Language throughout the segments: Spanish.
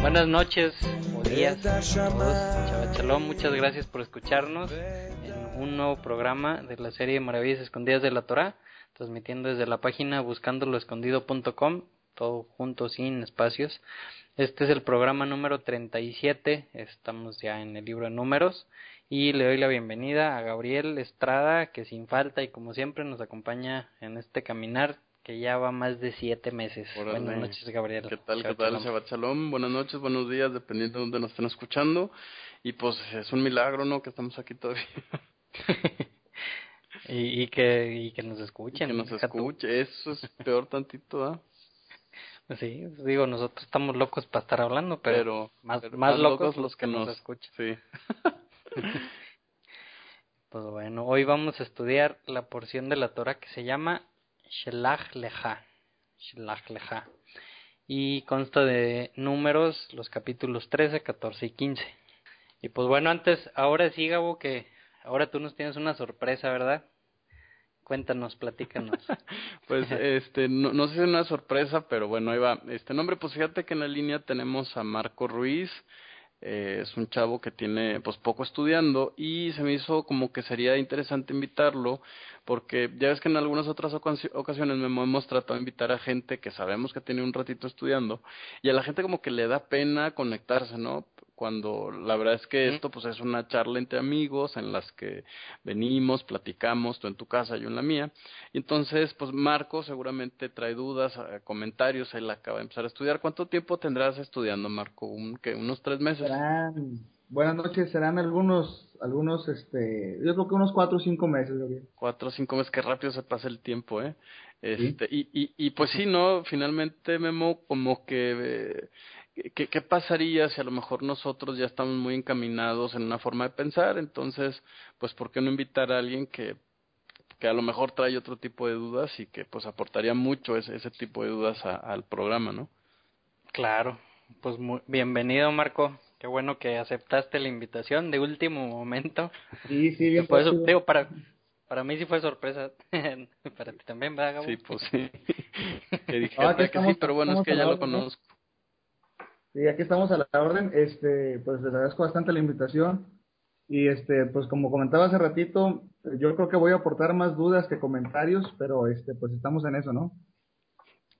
Buenas noches o días muchas gracias por escucharnos en un nuevo programa de la serie Maravillas Escondidas de la Torah, transmitiendo desde la página buscandoloescondido.com, todo junto sin espacios. Este es el programa número 37, estamos ya en el libro de números y le doy la bienvenida a Gabriel Estrada, que sin falta y como siempre nos acompaña en este caminar que ya va más de siete meses. Buenas noches, Gabriel. ¿Qué tal? ¿Qué tal? Shabbat Shalom. Buenas noches, buenos días, dependiendo de dónde nos estén escuchando. Y pues es un milagro, ¿no? Que estamos aquí todavía. y, y, que, y que nos escuchen. que nos escuche, eso es peor tantito, ¿ah? Sí, digo, nosotros estamos locos para estar hablando, pero, más, más, locos, los que, nos, escuchan. Sí. pues bueno, hoy vamos a estudiar la porción de la Torah que se llama Shelach Lecha. Shelach. Y consta de números, los capítulos 13, 14 y 15. Y pues bueno, antes, ahora sí, Gabo, que ahora tú nos tienes una sorpresa, ¿verdad? Cuéntanos, platícanos. pues este, no, no sé si es una sorpresa, pero bueno, ahí va. Este nombre, pues fíjate que en la línea tenemos a Marco Ruiz, eh, es un chavo que tiene pues poco estudiando y se me hizo como que sería interesante invitarlo porque ya ves que en algunas otras ocasiones me hemos tratado de invitar a gente que sabemos que tiene un ratito estudiando y a la gente como que le da pena conectarse, ¿no? Cuando la verdad es que esto pues es una charla entre amigos en las que venimos, platicamos, tú en tu casa, yo en la mía. Y entonces, pues Marco seguramente trae dudas, eh, comentarios, él acaba de empezar a estudiar. ¿Cuánto tiempo tendrás estudiando, Marco? ¿Un, ¿Unos tres meses? Serán, buenas noches, serán algunos, algunos, este, yo creo que unos cuatro o cinco meses. Cuatro o cinco meses, qué rápido se pasa el tiempo, ¿eh? Este, y, y, y pues sí, ¿no? Finalmente Memo como que... Eh, ¿Qué, ¿Qué pasaría si a lo mejor nosotros ya estamos muy encaminados en una forma de pensar? Entonces, pues, ¿por qué no invitar a alguien que, que a lo mejor trae otro tipo de dudas y que pues aportaría mucho ese, ese tipo de dudas al programa, ¿no? Claro, pues muy, bienvenido Marco, qué bueno que aceptaste la invitación de último momento. Sí, sí, bien. Por eso, digo, para, para mí sí fue sorpresa, para ti también, ¿verdad, Gabo? Sí, pues sí. que dije ah, que, sí, pero bueno, es que ya lo conozco. Sí, aquí estamos a la orden. Este, pues les agradezco bastante la invitación. Y este, pues como comentaba hace ratito, yo creo que voy a aportar más dudas que comentarios, pero este, pues estamos en eso, ¿no?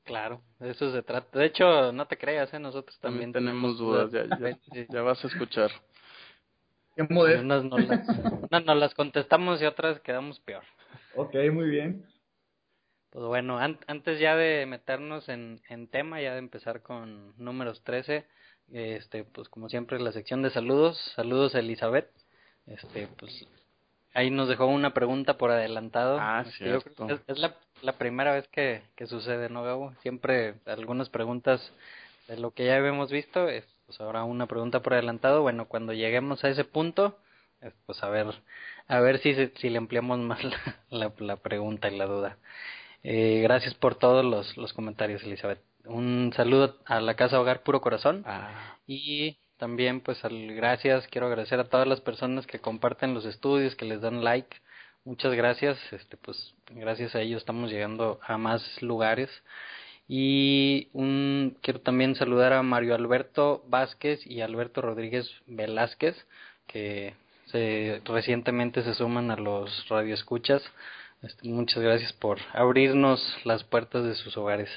Claro, de eso se trata. De hecho, no te creas, ¿eh? nosotros también, tenemos dudas, Ya, ya, vas a escuchar. Qué modesto. Unas no, las, unas no las contestamos y otras quedamos peor. Ok, muy bien. Pues bueno, antes ya de meternos en, en tema, ya de empezar con números 13, este, pues como siempre la sección de saludos, saludos a Elizabeth, este, pues ahí nos dejó una pregunta por adelantado. Ah, este, cierto. Es, es, la, la primera vez que, que sucede, ¿no, Gabo? Siempre algunas preguntas de lo que ya habíamos visto, es, pues ahora una pregunta por adelantado. Bueno, cuando lleguemos a ese punto, pues a ver, a ver si, si le ampliamos más la, la, la pregunta y la duda. Eh, gracias por todos los, los comentarios, Elizabeth. Un saludo a la Casa Hogar Puro Corazón. Ah. Y también, pues, al, gracias. Quiero agradecer a todas las personas que comparten los estudios, que les dan like. Muchas gracias. Este, pues, gracias a ellos estamos llegando a más lugares. Y un, quiero también saludar a Mario Alberto Vázquez y Alberto Rodríguez Velázquez, que se, recientemente se suman a los radioescuchas. Este, muchas gracias por abrirnos las puertas de sus hogares.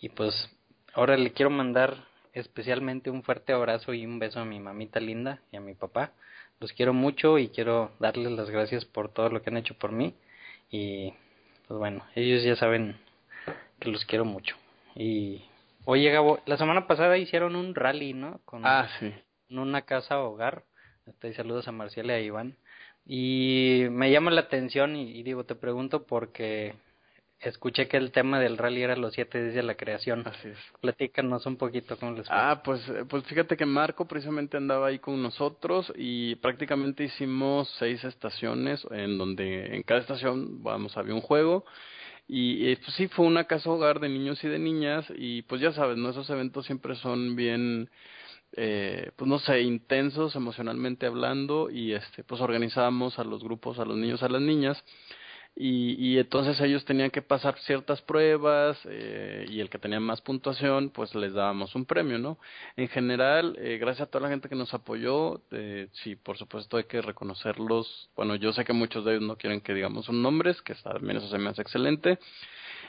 Y pues ahora le quiero mandar especialmente un fuerte abrazo y un beso a mi mamita linda y a mi papá. Los quiero mucho y quiero darles las gracias por todo lo que han hecho por mí. Y pues bueno, ellos ya saben que los quiero mucho. Y oye Gabo, la semana pasada hicieron un rally, ¿no? Con ah, sí. En una casa hogar. Este, saludos a Marcial y a Iván. Y me llama la atención y, digo, te pregunto porque escuché que el tema del rally era los siete días de la creación. Así es. Platícanos un poquito cómo les fue. Ah, pues, pues fíjate que Marco precisamente andaba ahí con nosotros y prácticamente hicimos seis estaciones en donde en cada estación, vamos, había un juego. Y pues sí, fue una casa hogar de niños y de niñas y pues ya sabes, ¿no? Esos eventos siempre son bien eh, pues no sé, intensos emocionalmente hablando y este, pues organizábamos a los grupos, a los niños, a las niñas. y, y entonces ellos tenían que pasar ciertas pruebas eh, y el que tenía más puntuación pues les dábamos un premio, ¿no? En general, eh, gracias a toda la gente que nos apoyó, eh, sí, por supuesto hay que reconocerlos, bueno, yo sé que muchos de ellos no quieren que digamos sus nombres, que también eso se me hace excelente,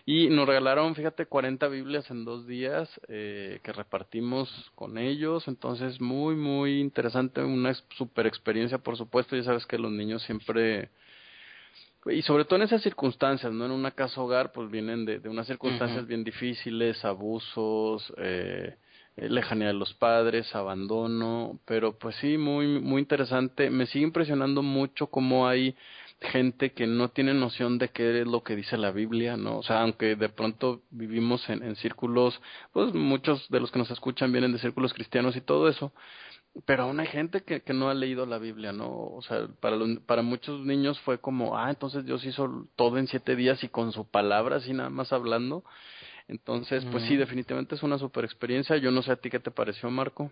y nos regalaron, fíjate, 40 Biblias en dos días eh, que repartimos con ellos. Entonces, muy, muy interesante. Una super experiencia, por supuesto. Ya sabes que los niños siempre. Y sobre todo en esas circunstancias, ¿no? En una casa hogar, pues vienen de, de unas circunstancias bien difíciles, abusos, eh, lejanía de los padres, abandono, pero pues sí, muy, muy interesante. Me sigue impresionando mucho cómo hay gente que no tiene noción de qué es lo que dice la Biblia, ¿no? O sea, aunque de pronto vivimos en, en círculos, pues muchos de los que nos escuchan vienen de círculos cristianos y todo eso, pero aún hay gente que, que no ha leído la Biblia, ¿no? O sea, para, los, para muchos niños fue como, ah, entonces Dios hizo todo en siete días y con su palabra, así nada más hablando. Entonces, pues sí, definitivamente es una super experiencia. Yo no sé a ti qué te pareció, Marco.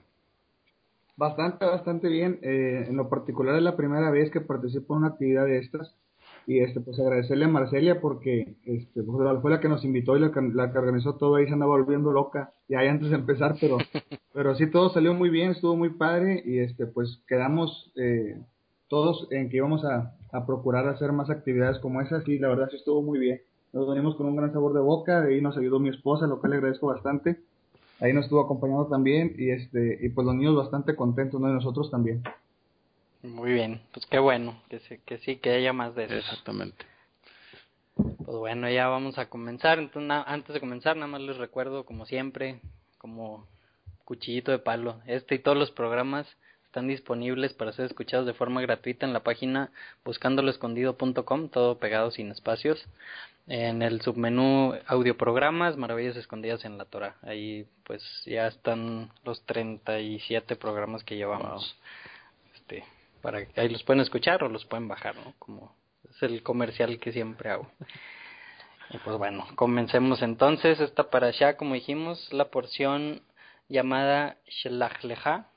Bastante, bastante bien. Eh, en lo particular es la primera vez que participo en una actividad de estas. Y este, pues agradecerle a Marcelia porque este, pues, fue la que nos invitó y la que, la que organizó todo. Ahí se andaba volviendo loca. Y ahí antes de empezar, pero, pero sí todo salió muy bien, estuvo muy padre. Y este, pues quedamos eh, todos en que íbamos a, a procurar hacer más actividades como esas. Y la verdad sí estuvo muy bien. Nos venimos con un gran sabor de boca. Ahí nos ayudó mi esposa, lo cual le agradezco bastante ahí nos estuvo acompañando también y este y pues los niños bastante contentos, ¿no? Y nosotros también. Muy bien, pues qué bueno, que sí, que sí, que haya más de eso. Exactamente. Pues bueno, ya vamos a comenzar. Entonces, antes de comenzar, nada más les recuerdo, como siempre, como cuchillito de palo, este y todos los programas están disponibles para ser escuchados de forma gratuita en la página buscandoloescondido.com, todo pegado sin espacios. En el submenú audioprogramas, Maravillas Escondidas en la Torah. Ahí pues ya están los 37 programas que llevamos. Este, para que ahí los pueden escuchar o los pueden bajar, ¿no? Como es el comercial que siempre hago. Y pues bueno, comencemos entonces. Esta para allá, como dijimos, la porción llamada Shelach Lecha,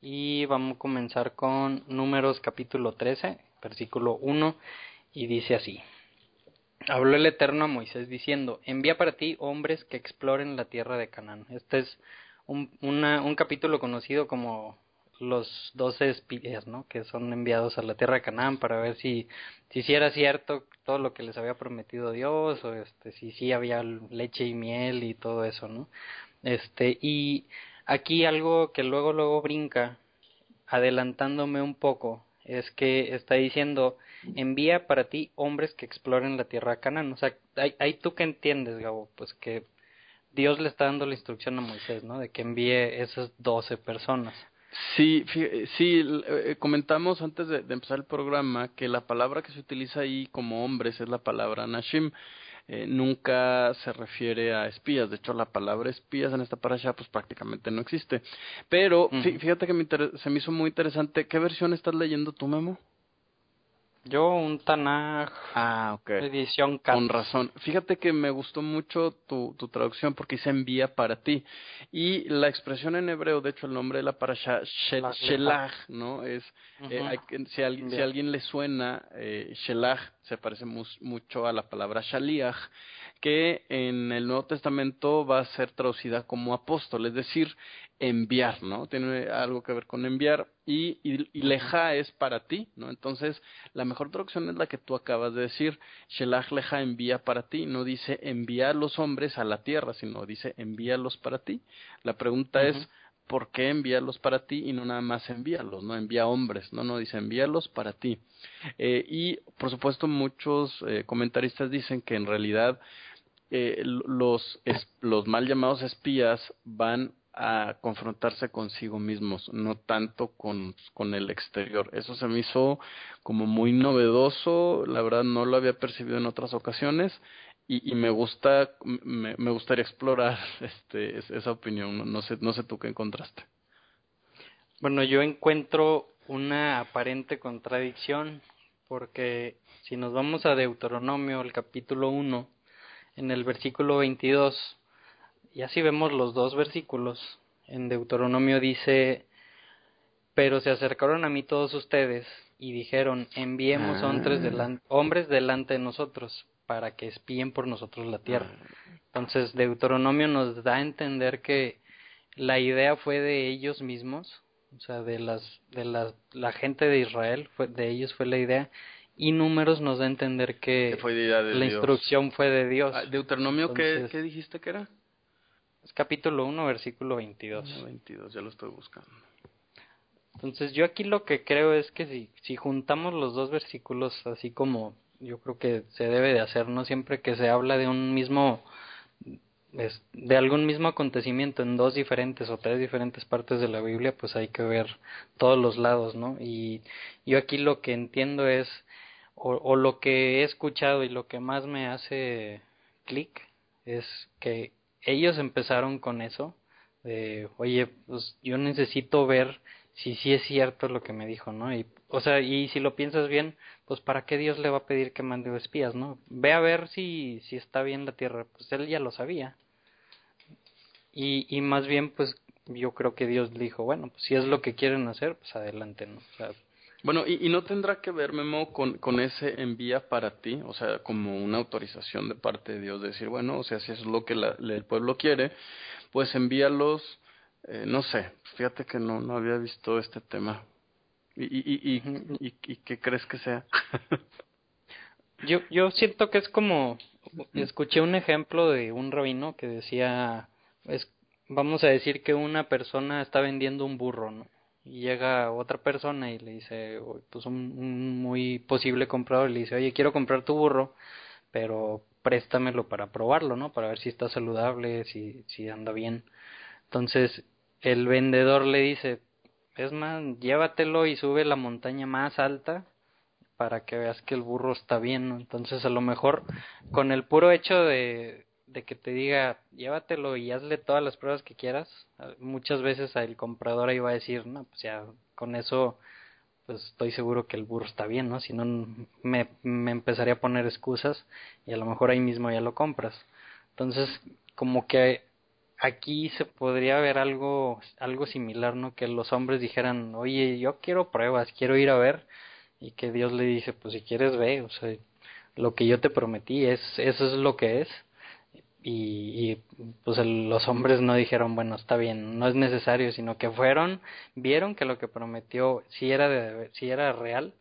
y vamos a comenzar con Números capítulo 13, versículo 1, y dice así. Habló el Eterno a Moisés diciendo, envía para ti hombres que exploren la tierra de Canaán. Este es un, una, un capítulo conocido como los doce espías, ¿no? Que son enviados a la tierra de Canaán para ver si, si era cierto todo lo que les había prometido Dios, o este, si sí había leche y miel y todo eso, ¿no? Este, y Aquí algo que luego luego brinca, adelantándome un poco, es que está diciendo, envía para ti hombres que exploren la tierra de Canaán. O sea, ahí, tú que entiendes, Gabo, pues que Dios le está dando la instrucción a Moisés, ¿no? De que envíe esas doce personas. Sí, sí, eh, comentamos antes de, de, empezar el programa que la palabra que se utiliza ahí como hombres es la palabra Nashim. Eh, nunca se refiere a espías. De hecho, la palabra espías en esta parasha pues prácticamente no existe. Pero fíjate que me se me hizo muy interesante. ¿Qué versión estás leyendo tú, Memo? Yo un Tanaj ah, okay. edición Con razón. Fíjate que me gustó mucho tu, tu traducción porque dice envía para ti. Y la expresión en hebreo, de hecho el nombre de la parasha, Shelach, ¿no? Es, eh, hay, si, a, si a alguien le suena, eh, Shelach se parece mucho a la palabra Shaliach, que en el Nuevo Testamento va a ser traducida como apóstol, es decir, enviar, ¿no? Tiene algo que ver con enviar y, leja es para ti, ¿no? Entonces, la mejor traducción es la que tú acabas de decir, Shelach leja envía para ti, no dice envía a los hombres a la tierra, sino dice envíalos para ti. La pregunta es, ¿por qué envíalos para ti y no nada más envíalos, no envía hombres, no, no dice envíalos para ti. Eh, y, por supuesto, muchos eh, comentaristas dicen que en realidad eh, los, los mal llamados espías van a confrontarse consigo mismos, no tanto con, con el exterior. Eso se me hizo como muy novedoso, la verdad no lo había percibido en otras ocasiones y, y me gusta, me, me, gustaría explorar este, esa opinión. No, sé, no sé tú qué encontraste. Bueno, yo encuentro una aparente contradicción porque si nos vamos a Deuteronomio, el capítulo 1, en el versículo 22, y así vemos los dos versículos. En Deuteronomio dice, pero se acercaron a mí todos ustedes y dijeron, enviemos Ah. hombres, delante, hombres delante de nosotros para que espíen por nosotros la tierra. Entonces Deuteronomio nos da a entender que la idea fue de ellos mismos, o sea, de las de la, la gente de Israel, fue de ellos fue la idea y números nos da a entender que Que fue idea de la Dios. instrucción fue de Dios. Ah, Deuteronomio, ¿qué, Entonces- ¿qué dijiste que era? Es capítulo 1, versículo 22. 22, ya lo estoy buscando. Entonces yo aquí lo que creo es que si, si juntamos los dos versículos así como yo creo que se debe de hacer, no siempre que se habla de un mismo de algún mismo acontecimiento en dos diferentes o tres diferentes partes de la Biblia, pues hay que ver todos los lados, ¿no? Y yo aquí lo que entiendo es, o, o lo que he escuchado y lo que más me hace clic, es que ellos empezaron con eso, de, oye, pues yo necesito ver si sí es cierto lo que me dijo, ¿no? Y, o sea, y si lo piensas bien, pues ¿para qué Dios le va a pedir que mande espías, no? Ve a ver si, si está bien la tierra, pues él ya lo sabía. Y, y más bien, pues yo creo que Dios le dijo, bueno, pues si es lo que quieren hacer, pues adelante, ¿no? O sea, Bueno, y, y no tendrá que ver, Memo, con, con ese envía para ti, o sea, como una autorización de parte de Dios, de decir, bueno, o sea, si es lo que la- el pueblo quiere, pues envíalos, eh, no sé, fíjate que no, no había visto este tema. ¿Y, y, y, y, y- y qué crees que sea? Yo, yo siento que es como, escuché un ejemplo de un rabino que decía, es, vamos a decir que una persona está vendiendo un burro, ¿no? Y llega otra persona y le dice, o, pues un, un muy posible comprador le dice, oye, quiero comprar tu burro, pero préstamelo para probarlo, ¿no? Para ver si está saludable, si, si anda bien. Entonces, el vendedor le dice, es más, llévatelo y sube la montaña más alta para que veas que el burro está bien. Entonces a lo mejor con el puro hecho de, de que te diga llévatelo y hazle todas las pruebas que quieras, muchas veces el comprador ahí va a decir, no, pues ya con eso pues estoy seguro que el burro está bien, ¿no? Si no me, me empezaría a poner excusas y a lo mejor ahí mismo ya lo compras. Entonces como que aquí se podría ver algo algo similar, ¿no? Que los hombres dijeran, oye, yo quiero pruebas, quiero ir a ver y que Dios le dice, pues si quieres ve, o sea, lo que yo te prometí es eso es lo que es y, y pues el- los hombres no dijeron, bueno, está bien, no es necesario, sino que fueron, vieron que lo que prometió sí era de, sí era real,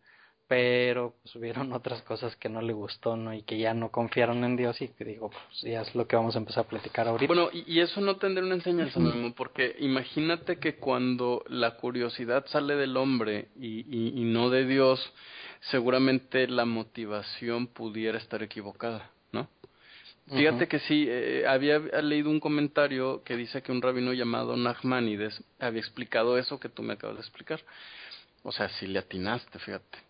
pero pues hubieron otras cosas que no le gustó, ¿no? Y que ya no confiaron en Dios y que digo, pues ya es lo que vamos a empezar a platicar ahorita. Bueno, y, y eso no tendría una enseñanza, Memo, porque imagínate que cuando la curiosidad sale del hombre y, y, y no de Dios, seguramente la motivación pudiera estar equivocada, ¿no? Fíjate que sí, eh, había leído un comentario que dice que un rabino llamado Nachmanides había explicado eso que tú me acabas de explicar. O sea, si le atinaste, fíjate.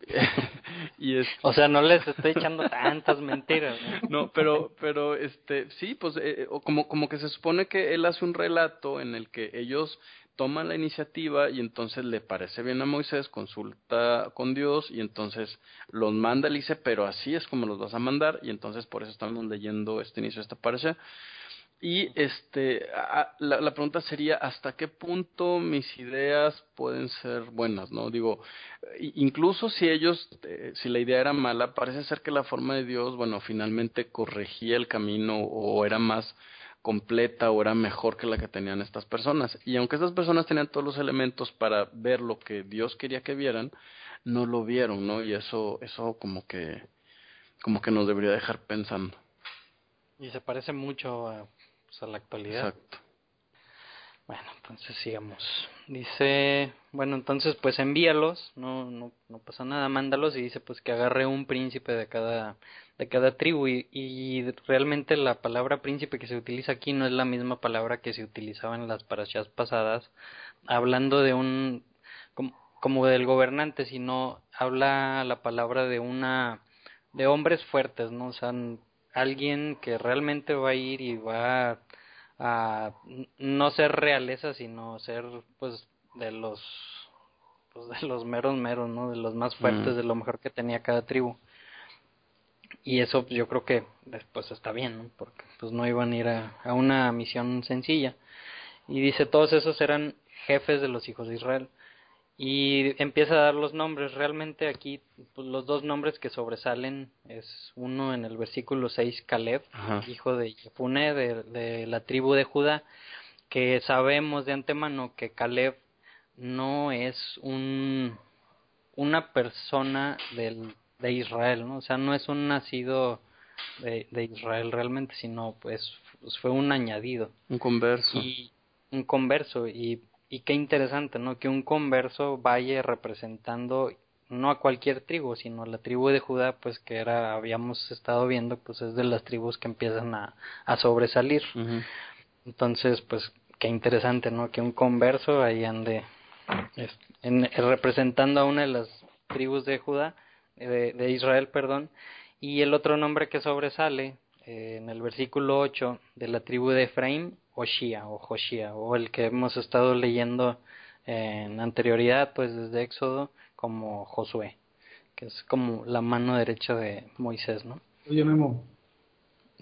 y es, O sea, no les estoy echando tantas mentiras, ¿no? no, pero, pero, este, sí, pues, eh, o como, como que se supone que él hace un relato en el que ellos toman la iniciativa y entonces le parece bien a Moisés, consulta con Dios y entonces los manda, le dice, pero así es como los vas a mandar y entonces por eso estamos leyendo este inicio de esta parasha. Y este, la, pregunta sería, ¿hasta qué punto mis ideas pueden ser buenas? ¿No? Digo, incluso si ellos, eh, si la idea era mala, parece ser que la forma de Dios, bueno, finalmente corregía el camino o era más completa o era mejor que la que tenían estas personas. Y aunque estas personas tenían todos los elementos para ver lo que Dios quería que vieran, no lo vieron, ¿no? Y eso, eso como que, como que nos debería dejar pensando. Y se parece mucho a, a la actualidad. Exacto. Bueno, entonces sigamos. Dice, bueno, entonces pues envíalos, no, no, no pasa nada, mándalos y dice pues que agarre un príncipe de cada, de cada tribu y, y realmente la palabra príncipe que se utiliza aquí no es la misma palabra que se utilizaba en las parashas pasadas, hablando de un, como, como del gobernante, sino habla la palabra de una, de hombres fuertes, ¿no? O sea, alguien que realmente va a ir y va a no ser realeza sino ser pues de los pues de los meros meros no de los más fuertes Mm. de lo mejor que tenía cada tribu y eso pues, yo creo que después está bien ¿no? porque pues no iban a ir a, a una misión sencilla y dice todos esos eran jefes de los hijos de Israel y empieza a dar los nombres. Realmente aquí pues, los dos nombres que sobresalen es uno en el versículo 6, Caleb, hijo de Jefune de, de, la tribu de Judá, que sabemos de antemano que Caleb no es un una persona del, de Israel, ¿no? O sea, no es un nacido de, de Israel realmente, sino pues, pues fue un añadido. Un converso. Y un converso y y qué interesante, ¿no? Que un converso vaya representando no a cualquier tribu, sino a la tribu de Judá, pues que era, habíamos estado viendo, pues es de las tribus que empiezan a, a sobresalir. Entonces, pues qué interesante, ¿no? Que un converso ahí ande en, representando a una de las tribus de Judá, de, de Israel, perdón, y el otro nombre que sobresale eh, en el versículo 8 de la tribu de Efraín, Oshia o Joshia, o el que hemos estado leyendo en anterioridad, pues desde Éxodo, como Josué, que es como la mano derecha de Moisés, ¿no? Oye, Memo.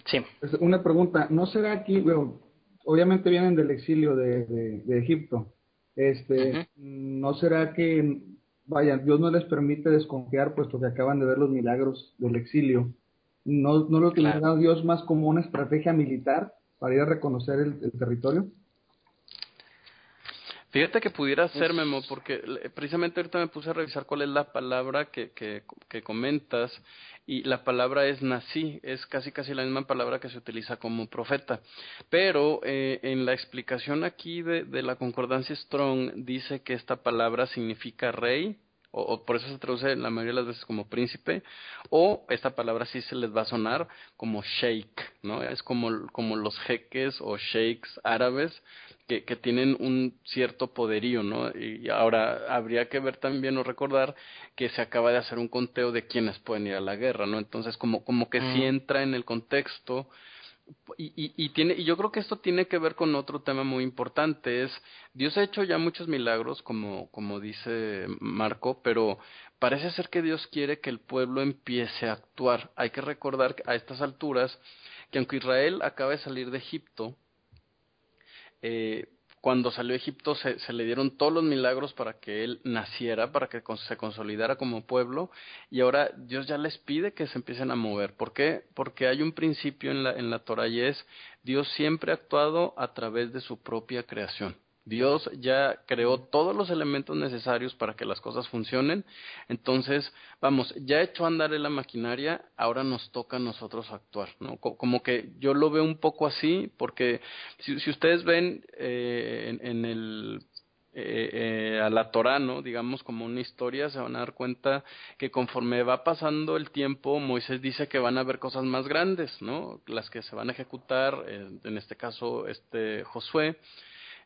Sí. Una pregunta, ¿no será aquí, bueno, obviamente vienen del exilio de, de, Egipto, este, ¿no será que, vaya, Dios no les permite desconfiar puesto que acaban de ver los milagros del exilio? ¿No, no lo utilizará Dios más como una estrategia militar para ir a reconocer el, territorio? Fíjate que pudiera ser, Memo, porque precisamente ahorita me puse a revisar cuál es la palabra que, que, que comentas y la palabra es nací, es casi casi la misma palabra que se utiliza como profeta. Pero eh, en la explicación aquí de, de la concordancia Strong dice que esta palabra significa rey, o, por eso se traduce la mayoría de las veces como príncipe, o esta palabra sí se les va a sonar como sheikh, ¿no? Es como, como los jeques o sheikhs árabes que, que tienen un cierto poderío, ¿no? Y ahora habría que ver también o recordar que se acaba de hacer un conteo de quienes pueden ir a la guerra, ¿no? Entonces como, como que sí mm. entra en el contexto y, y, y, tiene, y yo creo que esto tiene que ver con otro tema muy importante, es Dios ha hecho ya muchos milagros, como, como dice Marco, pero parece ser que Dios quiere que el pueblo empiece a actuar. Hay que recordar a estas alturas que aunque Israel acaba de salir de Egipto, eh, cuando salió a Egipto se, le dieron todos los milagros para que él naciera, para que se consolidara como pueblo, y ahora Dios ya les pide que se empiecen a mover. ¿Por qué? Porque hay un principio en la, en la Torah y es Dios siempre ha actuado a través de su propia creación. Dios ya creó todos los elementos necesarios para que las cosas funcionen. Entonces, vamos, ya hecho andar en la maquinaria, ahora nos toca a nosotros actuar, ¿no? Como que yo lo veo un poco así, porque si, si ustedes ven eh, en, el eh, eh, a la Torah, ¿no? digamos como una historia, se van a dar cuenta que conforme va pasando el tiempo, Moisés dice que van a haber cosas más grandes, ¿no? Las que se van a ejecutar, en este caso, este Josué,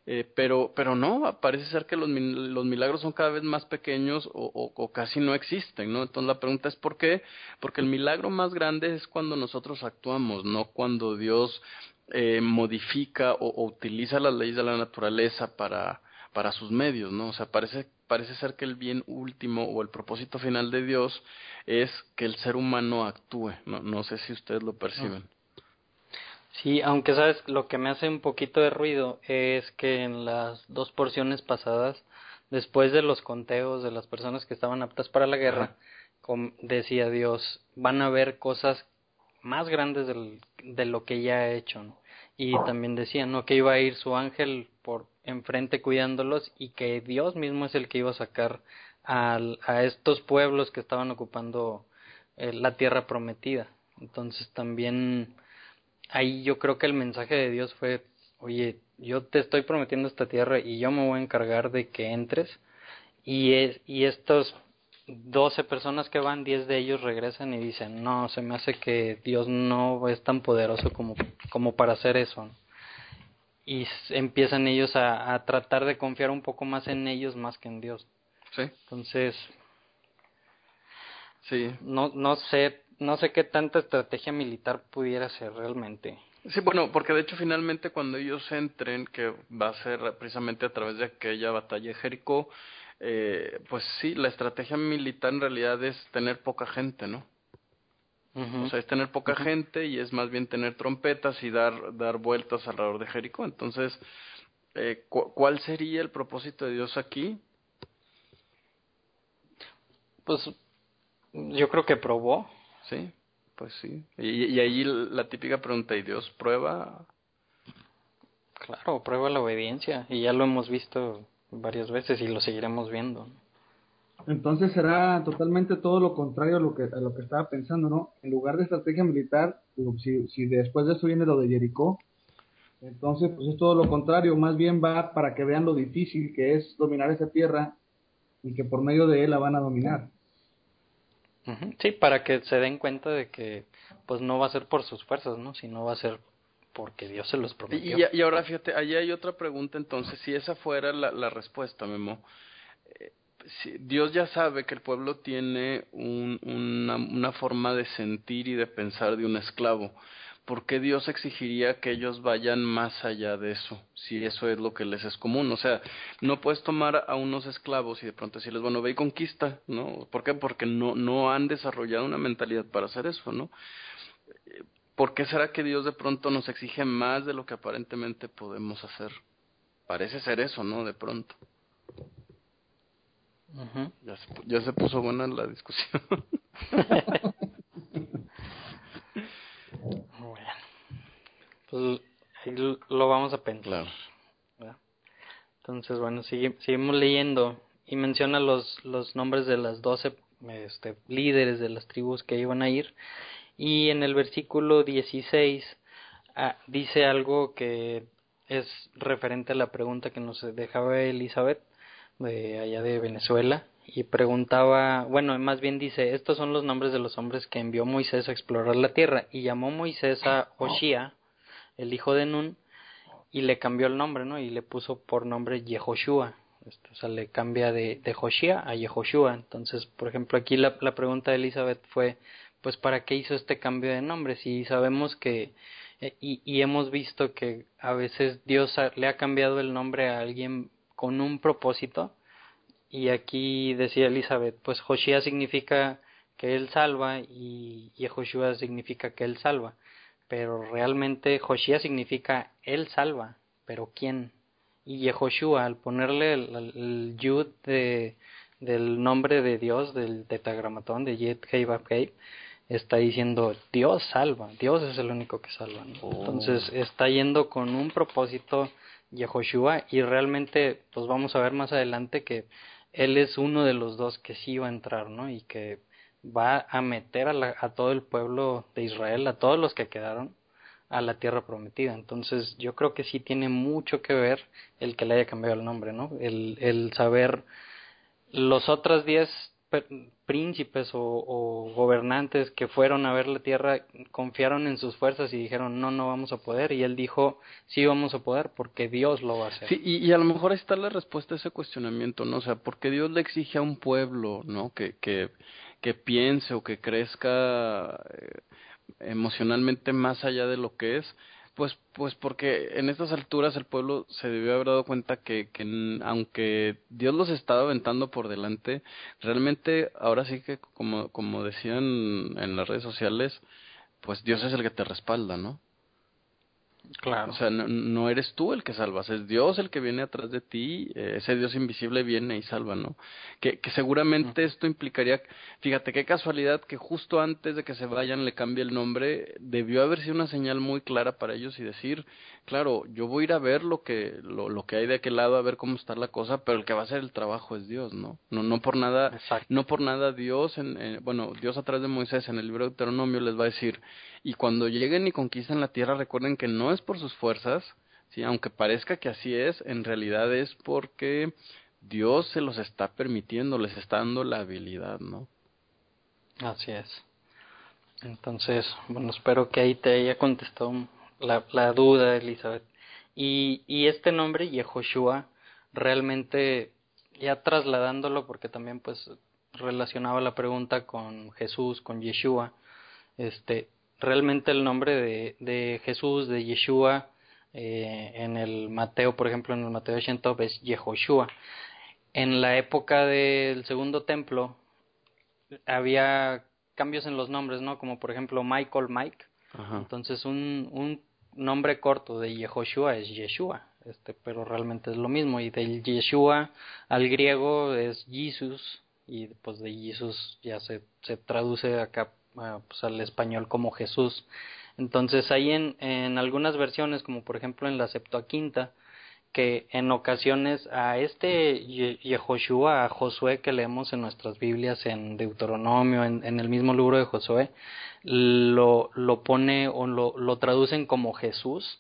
eh, pero, pero no, parece ser que los, los milagros son cada vez más pequeños o, o, casi no existen, ¿no? Entonces la pregunta es ¿por qué? Porque el milagro más grande es cuando nosotros actuamos, no cuando Dios eh, modifica o, utiliza las leyes de la naturaleza para, para sus medios, ¿no? O sea, parece, parece ser que el bien último o el propósito final de Dios es que el ser humano actúe, no, no sé si ustedes lo perciben. Sí, aunque sabes, lo que me hace un poquito de ruido es que en las dos porciones pasadas, después de los conteos de las personas que estaban aptas para la guerra, decía Dios, van a ver cosas más grandes del, de lo que ya ha hecho. ¿no? Y también decía, ¿no? Que iba a ir su ángel por enfrente cuidándolos y que Dios mismo es el que iba a sacar a, a estos pueblos que estaban ocupando eh, la tierra prometida. Entonces también ahí yo creo que el mensaje de Dios fue, oye, yo te estoy prometiendo esta tierra y yo me voy a encargar de que entres. Y, es, y estos 12 personas que van, 10 de ellos regresan y dicen, no, se me hace que Dios no es tan poderoso como, como para hacer eso. Y empiezan ellos a, a tratar de confiar un poco más en ellos más que en Dios. Sí. Entonces, sí. No, no sé no sé qué tanta estrategia militar pudiera ser realmente. Sí, bueno, porque de hecho finalmente cuando ellos entren, que va a ser precisamente a través de aquella batalla de Jericó, eh, pues sí, la estrategia militar en realidad es tener poca gente, ¿no? O sea, es tener poca gente y es más bien tener trompetas y dar, dar vueltas alrededor de Jericó. Entonces, eh, ¿cuál sería el propósito de Dios aquí? Pues yo creo que probó. Sí, pues sí. Y, y ahí la típica pregunta, ¿y Dios prueba? Claro, prueba la obediencia. Y ya lo hemos visto varias veces y lo seguiremos viendo. Entonces será totalmente todo lo contrario a lo que, a lo que estaba pensando, ¿no? En lugar de estrategia militar, si, si después de eso viene lo de Jericó, entonces pues es todo lo contrario, más bien va para que vean lo difícil que es dominar esa tierra y que por medio de él la van a dominar. Sí, para que se den cuenta de que pues no va a ser por sus fuerzas, ¿no? Sino va a ser porque Dios se los prometió. Y, ahora fíjate, allí hay otra pregunta entonces, si esa fuera la, la respuesta, Memo, eh, Dios ya sabe que el pueblo tiene un, una, una, forma de sentir y de pensar de un esclavo. ¿Por qué Dios exigiría que ellos vayan más allá de eso? Si eso es lo que les es común. O sea, no puedes tomar a unos esclavos y de pronto decirles, bueno, ve y conquista, ¿no? ¿Por qué? Porque no, no han desarrollado una mentalidad para hacer eso, ¿no? ¿Por qué será que Dios de pronto nos exige más de lo que aparentemente podemos hacer? Parece ser eso, ¿no? De pronto. ya, se, ya se puso buena la discusión. pues lo vamos a pensar. Entonces, bueno, sigue, seguimos leyendo. Y menciona los, los nombres de las doce este, líderes de las tribus que iban a ir. Y en el versículo 16 ah, dice algo que es referente a la pregunta que nos dejaba Elizabeth de allá de Venezuela. Y preguntaba, bueno, más bien dice, estos son los nombres de los hombres que envió Moisés a explorar la tierra y llamó Moisés a Oshia, el hijo de Nun, y le cambió el nombre, ¿no? Y le puso por nombre Yehoshua, o sea, le cambia de, de a Yehoshua. Entonces, por ejemplo, aquí la, la pregunta de Elizabeth fue, pues, ¿para qué hizo este cambio de nombre? Si sabemos que eh, y, y, hemos visto que a veces Dios le ha cambiado el nombre a alguien con un propósito. Y aquí decía Elizabeth, pues Joshua significa que él salva y Yehoshua significa que él salva. Pero realmente Joshua significa él salva, pero ¿quién? Y Yehoshua, al ponerle el, el, yud de, del nombre de Dios, del tetragramatón, de Hei Hei, está diciendo Dios salva, Dios es el único que salva. ¿no? Oh. Entonces está yendo con un propósito Yehoshua y realmente pues vamos a ver más adelante que él es uno de los dos que sí va a entrar, ¿no? Y que va a meter a, la, a todo el pueblo de Israel, a todos los que quedaron, a la tierra prometida. Entonces yo creo que sí tiene mucho que ver el que le haya cambiado el nombre, ¿no? El, el saber los otros diez príncipes o, gobernantes que fueron a ver la tierra confiaron en sus fuerzas y dijeron no, no vamos a poder. Y él dijo sí vamos a poder porque Dios lo va a hacer. Sí, y, y a lo mejor está la respuesta a ese cuestionamiento, ¿no? O sea, porque Dios le exige a un pueblo, ¿no? Que, que, que piense o que crezca eh, emocionalmente más allá de lo que es pues, pues porque en estas alturas el pueblo se debió haber dado cuenta que, que aunque Dios los estaba aventando por delante, realmente ahora sí que como, como decían en las redes sociales, pues Dios es el que te respalda, ¿no? Claro. O sea, no, no, eres tú el que salvas, es Dios el que viene atrás de ti, eh, ese Dios invisible viene y salva, ¿no? Que, que seguramente esto implicaría, fíjate qué casualidad que justo antes de que se vayan le cambie el nombre, debió haber sido una señal muy clara para ellos y decir, claro, yo voy a ir a ver lo que, lo, lo que hay de aquel lado, a ver cómo está la cosa, pero el que va a hacer el trabajo es Dios, ¿no? No, no por nada, Exacto. no por nada Dios, en, en, bueno, Dios a través de Moisés en el libro de Deuteronomio les va a decir, y cuando lleguen y conquisten la tierra, recuerden que no es por sus fuerzas, ¿sí? aunque parezca que así es, en realidad es porque Dios se los está permitiendo, les está dando la habilidad, ¿no? Así es. Entonces, bueno, espero que ahí te haya contestado la, la duda, Elizabeth. Y, y este nombre, Yehoshua, realmente, ya trasladándolo, porque también pues relacionaba la pregunta con Jesús, con Yeshua, este, realmente el nombre de, de Jesús, de Yeshua, eh, en el Mateo, por ejemplo, en el Mateo Shentov es Yehoshua. En la época del segundo templo había cambios en los nombres, ¿no? Como por ejemplo Michael Mike. Ajá. Entonces un, un nombre corto de Yehoshua es Yeshua, este, pero realmente es lo mismo. Y del Yeshua al griego es Jesus, y pues de Jesús ya se, se traduce acá pues, al español como Jesús. Entonces hay en, en algunas versiones, como por ejemplo en la Septuaginta, que en ocasiones a este Yehoshua, a Josué que leemos en nuestras Biblias, en Deuteronomio, en, el mismo libro de Josué, lo, lo pone o lo, lo traducen como Jesús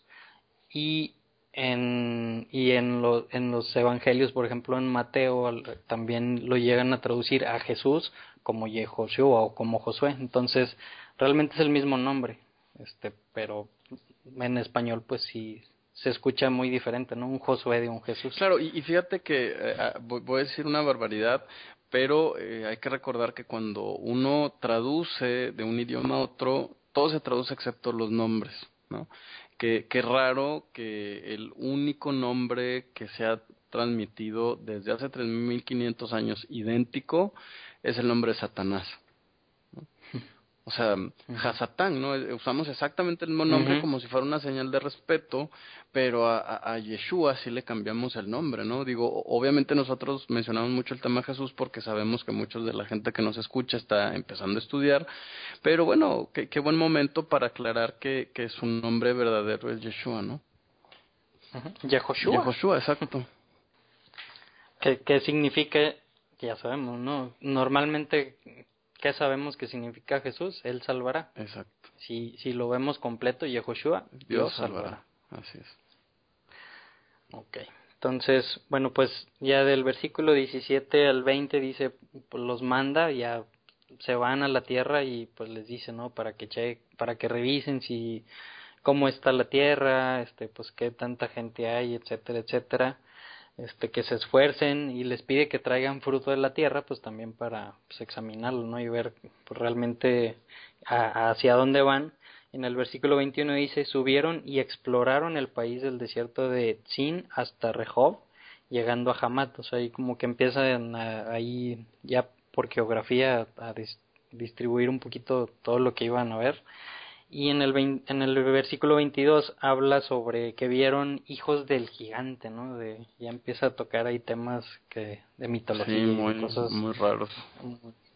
y en, y en, en los evangelios, por ejemplo en Mateo, también lo llegan a traducir a Jesús como Yehoshua o como Josué. Entonces, realmente es el mismo nombre, este, pero en español pues sí se escucha muy diferente, ¿no? Un Josué de un Jesús. Claro, y, fíjate que eh, ah, voy a decir una barbaridad, pero eh, hay que recordar que cuando uno traduce de un idioma a otro, todo se traduce excepto los nombres, ¿no? que, que raro que el único nombre que se ha transmitido desde hace 3.500 años idéntico es el nombre de Satanás. O sea, Hasatán, ¿no? Usamos exactamente el mismo nombre como si fuera una señal de respeto, pero a, a, Yeshua sí le cambiamos el nombre, ¿no? Digo, obviamente nosotros mencionamos mucho el tema de Jesús porque sabemos que muchos de la gente que nos escucha está empezando a estudiar, pero bueno, qué, qué buen momento para aclarar que, que su nombre verdadero es Yeshua, ¿no? Yehoshua. Yehoshua, exacto. ¿Qué, ¿Qué significa? Ya sabemos, ¿no? Normalmente ¿Qué sabemos que significa Jesús? Él salvará. Exacto. Si, si lo vemos completo, Yehoshua, Dios, Dios salvará. Así es. Ok. Entonces, bueno, pues ya del versículo 17 al 20 dice, pues los manda, ya se van a la tierra y pues les dice, ¿no? Para que che, para que revisen si cómo está la tierra, este, pues qué tanta gente hay, etcétera, etcétera este, que se esfuercen y les pide que traigan fruto de la tierra, pues también para pues, examinarlo, ¿no? Y ver pues, realmente hacia dónde van. En el versículo 21 dice, subieron y exploraron el país del desierto de Tzin hasta Rehob, llegando a Hamat. O sea, ahí como que empiezan ahí ya por geografía a distribuir un poquito todo lo que iban a ver y en el, en el versículo 22 habla sobre que vieron hijos del gigante, ¿no? De, ya empieza a tocar ahí temas que de mitología sí, muy, cosas muy raros.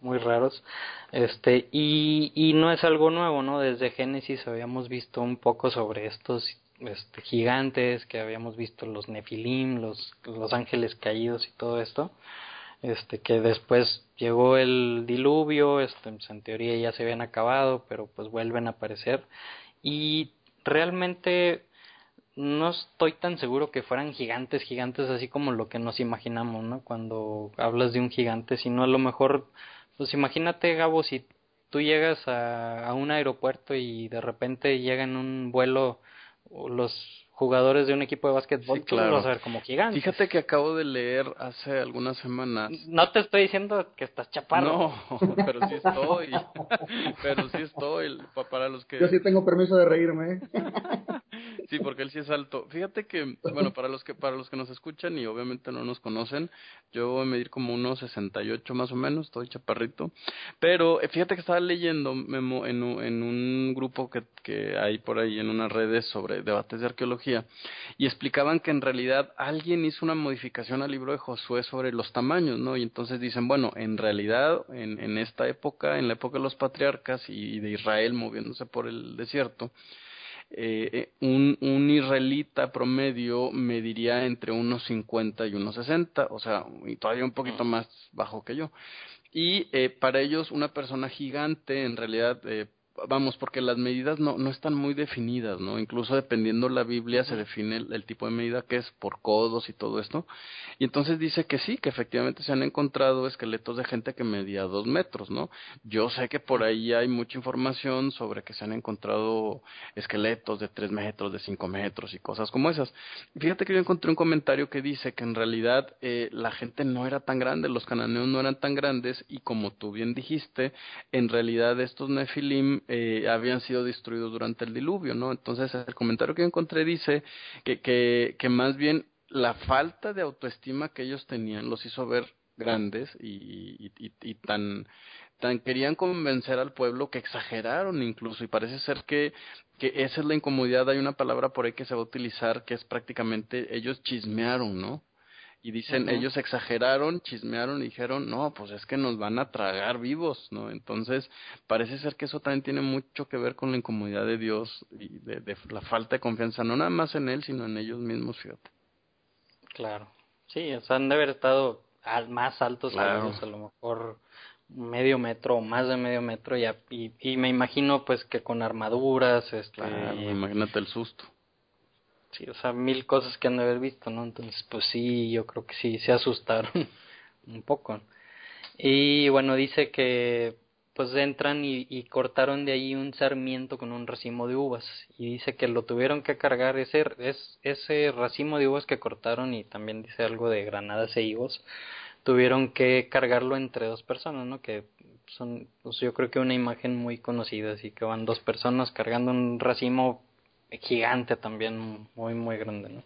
Muy, raros. Este, y, y no es algo nuevo, ¿no? Desde Génesis habíamos visto un poco sobre estos este, gigantes, que habíamos visto los nefilim, los, los ángeles caídos y todo esto este que después llegó el diluvio, este, pues, en teoría ya se habían acabado, pero pues vuelven a aparecer y realmente no estoy tan seguro que fueran gigantes, gigantes así como lo que nos imaginamos, ¿no? Cuando hablas de un gigante, sino a lo mejor, pues imagínate, Gabo, si tú llegas a, a un aeropuerto y de repente llega en un vuelo los jugadores de un equipo de básquetbol, sí, claro. vas a ver como gigantes. Fíjate que acabo de leer hace algunas semanas. No te estoy diciendo que estás chaparro. No, pero sí estoy. pero sí estoy. Para los que. Yo sí tengo permiso de reírme. sí, porque él sí es alto. Fíjate que, bueno, para los que para los que nos escuchan y obviamente no nos conocen, yo voy a medir como unos 68 más o menos, estoy chaparrito. Pero eh, fíjate que estaba leyendo Memo, en, en un grupo que, que hay por ahí en unas redes sobre debates de arqueología y explicaban que en realidad alguien hizo una modificación al libro de Josué sobre los tamaños, ¿no? Y entonces dicen, bueno, en realidad en, en esta época, en la época de los patriarcas y de Israel moviéndose por el desierto, eh, eh, un, un israelita promedio mediría entre unos 50 y unos 60, o sea, y todavía un poquito más bajo que yo. Y eh, para ellos una persona gigante en realidad eh, vamos, porque las medidas no, no están muy definidas, ¿no? Incluso dependiendo la Biblia se define el, tipo de medida que es por codos y todo esto. Y entonces dice que sí, que efectivamente se han encontrado esqueletos de gente que medía dos metros, ¿no? Yo sé que por ahí hay mucha información sobre que se han encontrado esqueletos de tres metros, de cinco metros y cosas como esas. Fíjate que yo encontré un comentario que dice que en realidad eh, la gente no era tan grande, los cananeos no eran tan grandes y como tú bien dijiste, en realidad estos nefilim eh, habían sido destruidos durante el diluvio, ¿no? Entonces el comentario que encontré dice que, que, que más bien la falta de autoestima que ellos tenían los hizo ver grandes y, y, y, tan tan querían convencer al pueblo que exageraron incluso. Y parece ser que que esa es la incomodidad. Hay una palabra por ahí que se va a utilizar que es prácticamente ellos chismearon no Y dicen, ellos exageraron, chismearon y dijeron, no, pues es que nos van a tragar vivos, ¿no? Entonces, parece ser que eso también tiene mucho que ver con la incomodidad de Dios y de, de la falta de confianza, no nada más en Él, sino en ellos mismos, fíjate. Claro. Sí, o sea, han de haber estado al, más altos a lo mejor medio metro o más de medio metro y, y, me imagino pues que con armaduras, este, imagínate el susto. Sí, o sea, mil cosas que han de haber visto, ¿no? Entonces, pues sí, yo creo que sí, se asustaron un poco. Y bueno, dice que pues entran y, cortaron de ahí un sarmiento con un racimo de uvas y dice que lo tuvieron que cargar ese es, ese racimo de uvas que cortaron y también dice algo de granadas e higos tuvieron que cargarlo entre dos personas no que son pues yo creo que una imagen muy conocida así que van dos personas cargando un racimo gigante también muy muy grande no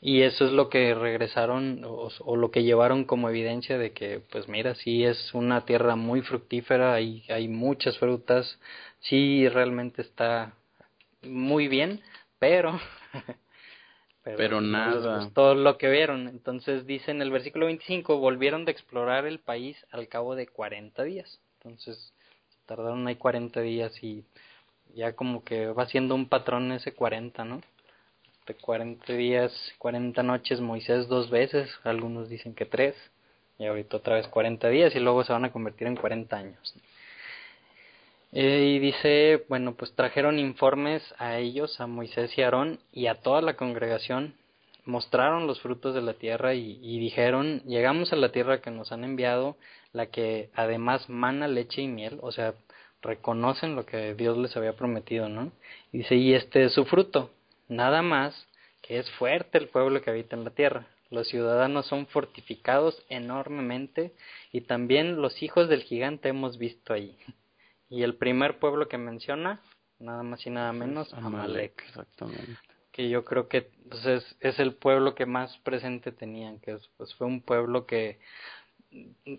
y eso es lo que regresaron o, lo que llevaron como evidencia de que pues mira sí es una tierra muy fructífera hay hay muchas frutas sí realmente está muy bien pero pero, nada. todo lo que vieron. Entonces dice en el versículo 25 volvieron de explorar el país al cabo de 40 días entonces tardaron ahí 40 días y ya como que va siendo un patrón ese 40 no 40 días, 40 noches, Moisés dos veces, algunos dicen que tres, y ahorita otra vez 40 días y luego se van a convertir en 40 años. Eh, y dice, bueno, pues trajeron informes a ellos, a Moisés y Aarón y a toda la congregación, mostraron los frutos de la tierra y, y dijeron, llegamos a la tierra que nos han enviado, la que además mana leche y miel, o sea, reconocen lo que Dios les había prometido, ¿no? Y dice, y este es su fruto, Nada más que es fuerte el pueblo que habita en la tierra. Los ciudadanos son fortificados enormemente y también los hijos del gigante hemos visto ahí. Y el primer pueblo que menciona, nada más y nada menos, Amalek. Exactamente. Que yo creo que pues, es, es el pueblo que más presente tenían, que pues, fue un pueblo que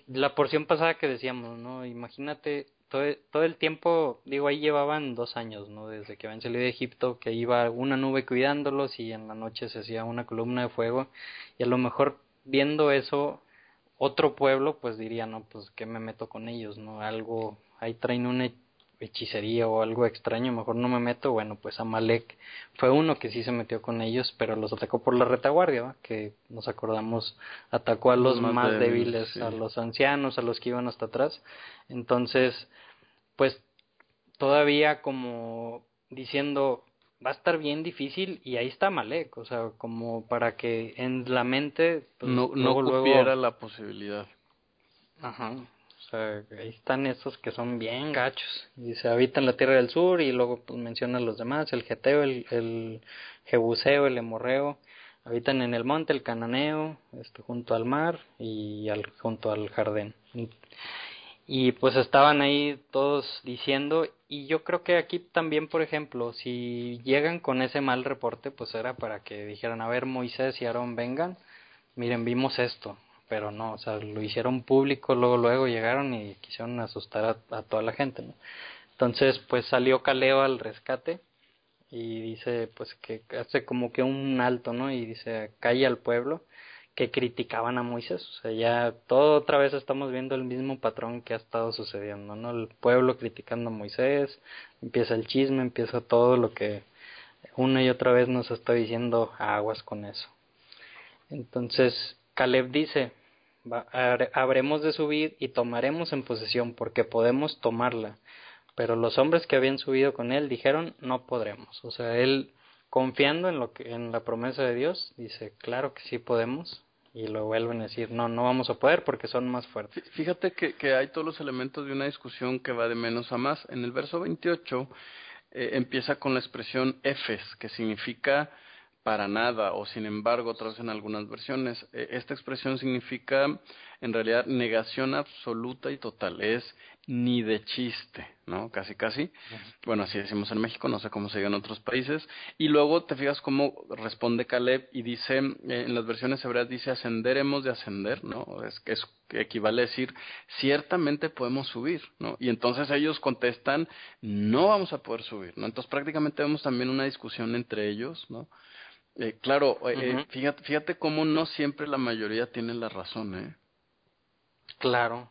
la porción pasada que decíamos, ¿no? Imagínate todo, todo el tiempo, digo, ahí llevaban dos años, ¿no? Desde que habían salido de Egipto, que iba una nube cuidándolos y en la noche se hacía una columna de fuego. Y a lo mejor viendo eso, otro pueblo, pues diría, no, pues que me meto con ellos, ¿no? Algo, ahí traen una hechicería o algo extraño, mejor no me meto. Bueno, pues Amalek fue uno que sí se metió con ellos, pero los atacó por la retaguardia, que nos acordamos, atacó a los más, débiles, a los ancianos, a los que iban hasta atrás. Entonces, pues todavía como diciendo, va a estar bien difícil y ahí está Amalek, o sea, como para que en la mente pues, no, no luego, la posibilidad. Ajá, ahí están esos que son bien gachos. Dice, habitan la tierra del sur y luego pues menciona los demás, el Geteo, el, el Jebuseo, el Hemorreo. Habitan en el monte, el Cananeo, este, junto al mar y al, junto al jardín. Y pues estaban ahí todos diciendo, y yo creo que aquí también, por ejemplo, si llegan con ese mal reporte, pues era para que dijeran, a ver, Moisés y Aarón vengan, miren, vimos esto, pero no, o sea, lo hicieron público, luego luego llegaron y quisieron asustar a, toda la gente, ¿no? Entonces, pues salió Caleo al rescate y dice, pues que hace como que un alto, ¿no? Y dice, calle al pueblo que criticaban a Moisés, o sea, ya todo otra vez estamos viendo el mismo patrón que ha estado sucediendo, ¿no? El pueblo criticando a Moisés, empieza el chisme, empieza todo lo que una y otra vez nos está diciendo aguas con eso. Entonces, Caleb dice, habremos de subir y tomaremos en posesión, porque podemos tomarla. Pero los hombres que habían subido con él dijeron, no podremos. O sea, él confiando en lo que, en la promesa de Dios, dice, claro que sí podemos. Y lo vuelven a decir, no, no vamos a poder porque son más fuertes. Fíjate que, que hay todos los elementos de una discusión que va de menos a más. En el verso 28 eh, empieza con la expresión efes, que significa para nada o sin embargo otra vez en algunas versiones. E, esta expresión significa en realidad negación absoluta y total, es ni de chiste, ¿no? Casi, casi. Bueno, así decimos en México, no sé cómo se diga en otros países. Y luego te fijas cómo responde Caleb y dice, eh, en las versiones hebreas dice ascenderemos de ascender, ¿no? Es que es, equivale a decir, ciertamente podemos subir, ¿no? Y entonces ellos contestan, no vamos a poder subir, ¿no? Entonces prácticamente vemos también una discusión entre ellos, ¿no? Eh, claro, eh, fíjate, fíjate cómo no siempre la mayoría tiene la razón, ¿eh? Claro,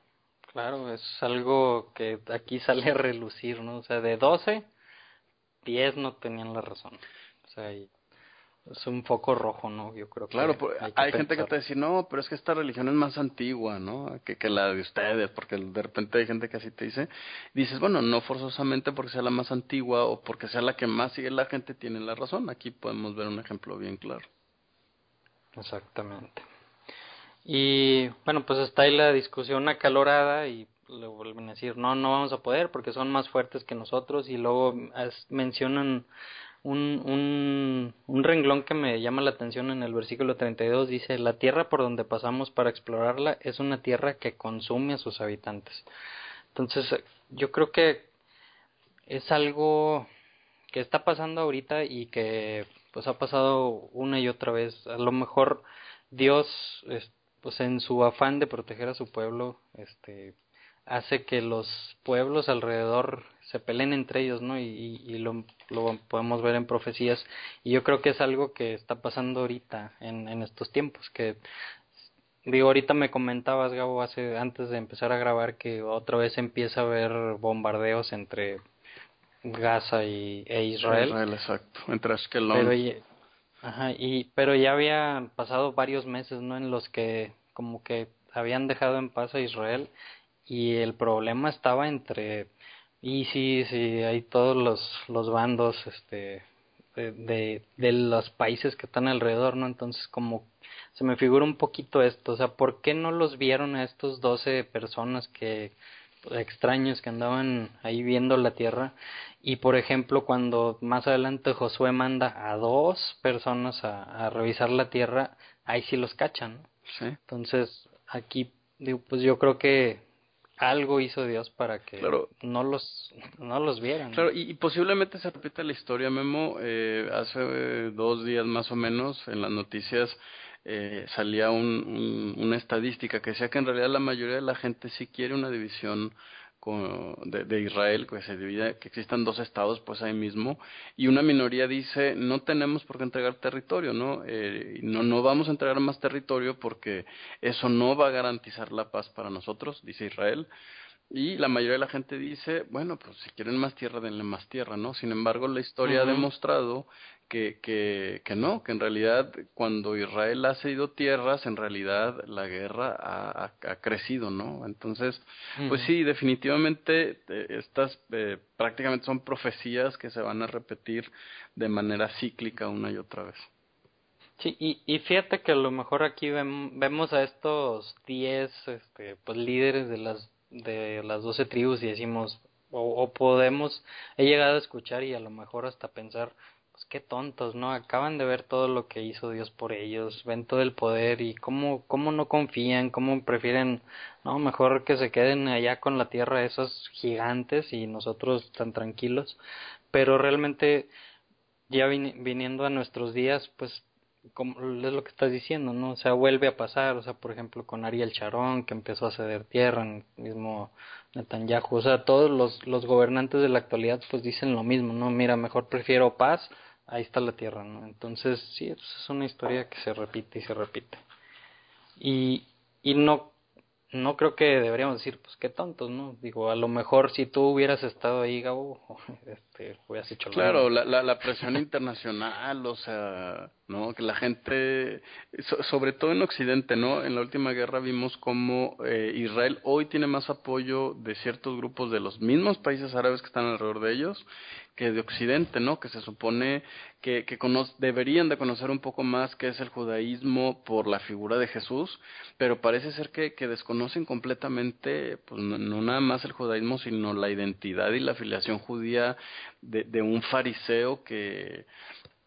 claro, es algo que aquí sale a relucir, ¿no? O sea, de 12, 10 no tenían la razón. O sea, y es un foco rojo, ¿no? Yo creo claro, hay, gente que te dice, no, pero es que esta religión es más antigua, ¿no? Que, que la de ustedes, porque de repente hay gente que así te dice. Dices, bueno, no forzosamente porque sea la más antigua o porque sea la que más sigue la gente tiene la razón. Aquí podemos ver un ejemplo bien claro. Exactamente. Y bueno, pues está ahí la discusión acalorada y le vuelven a decir, no, no vamos a poder porque son más fuertes que nosotros y luego mencionan un, un, un renglón que me llama la atención en el versículo 32 dice, la tierra por donde pasamos para explorarla es una tierra que consume a sus habitantes. Entonces, yo creo que es algo que está pasando ahorita y que pues ha pasado una y otra vez. A lo mejor Dios, pues en su afán de proteger a su pueblo, este, hace que los pueblos alrededor se peleen entre ellos, ¿no? Y, y lo, lo, podemos ver en profecías. Y yo creo que es algo que está pasando ahorita, en, en estos tiempos, que digo, ahorita me comentabas, Gabo, hace, antes de empezar a grabar, que otra vez empieza a haber bombardeos entre Gaza y, e Israel. Israel, exacto, entre Ashkelon. Pero, ajá, y, pero ya había pasado varios meses, ¿no? En los que como que habían dejado en paz a Israel y el problema estaba entre Y hay todos los, los bandos este de, de, los países que están alrededor, ¿no? Entonces como se me figura un poquito esto, o sea, ¿por qué no los vieron a estos 12 personas que extraños que andaban ahí viendo la tierra y por ejemplo cuando más adelante Josué manda a dos personas a, a revisar la tierra ahí sí los cachan ¿Sí? entonces aquí digo pues yo creo que algo hizo Dios para que no los no los vieran. Claro, y, posiblemente se repita la historia, Memo. Eh, hace dos días más o menos en las noticias eh, salía un, una estadística que decía que en realidad la mayoría de la gente sí quiere una división de, de, Israel, que se divide, que existan dos estados, pues ahí mismo, y una minoría dice no tenemos por qué entregar territorio, ¿no? Eh, no, no vamos a entregar más territorio porque eso no va a garantizar la paz para nosotros, dice Israel. Y la mayoría de la gente dice, bueno, pues si quieren más tierra, denle más tierra, ¿no? Sin embargo, la historia ha demostrado que, que, que no, que en realidad cuando Israel ha cedido tierras, en realidad la guerra ha, ha, crecido, ¿no? Entonces, pues sí, definitivamente eh, estas eh, prácticamente son profecías que se van a repetir de manera cíclica una y otra vez. Sí, y, y fíjate que a lo mejor aquí vemos a estos 10 este, pues, líderes de las de las doce tribus y decimos o, podemos he llegado a escuchar y a lo mejor hasta pensar pues qué tontos, ¿no? Acaban de ver todo lo que hizo Dios por ellos, ven todo el poder y cómo, cómo no confían, cómo prefieren, no, mejor que se queden allá con la tierra esos gigantes y nosotros tan tranquilos. Pero realmente, ya viniendo a nuestros días, pues como es lo que estás diciendo, ¿no? O sea, vuelve a pasar, o sea, por ejemplo, con Ariel Charón, que empezó a ceder tierra, en mismo Netanyahu, o sea, todos los, los gobernantes de la actualidad pues dicen lo mismo, ¿no? Mira, mejor prefiero paz ahí está la tierra, ¿no? Entonces, sí, pues, es una historia que se repite y se repite. Y, y no, no creo que deberíamos decir, pues qué tontos, ¿no? Digo, a lo mejor si tú hubieras estado ahí, Gabo, este, hubieras hecho Claro, la, la, la presión internacional, o sea, ¿no? Que la gente, sobre todo en Occidente, ¿no? En la última guerra vimos cómo eh, Israel hoy tiene más apoyo de ciertos grupos de los mismos países árabes que están alrededor de ellos que de Occidente, ¿no? Que se supone que, que deberían de conocer un poco más qué es el judaísmo por la figura de Jesús, pero parece ser que, que desconocen completamente, pues no, no, nada más el judaísmo, sino la identidad y la afiliación judía de, de un fariseo que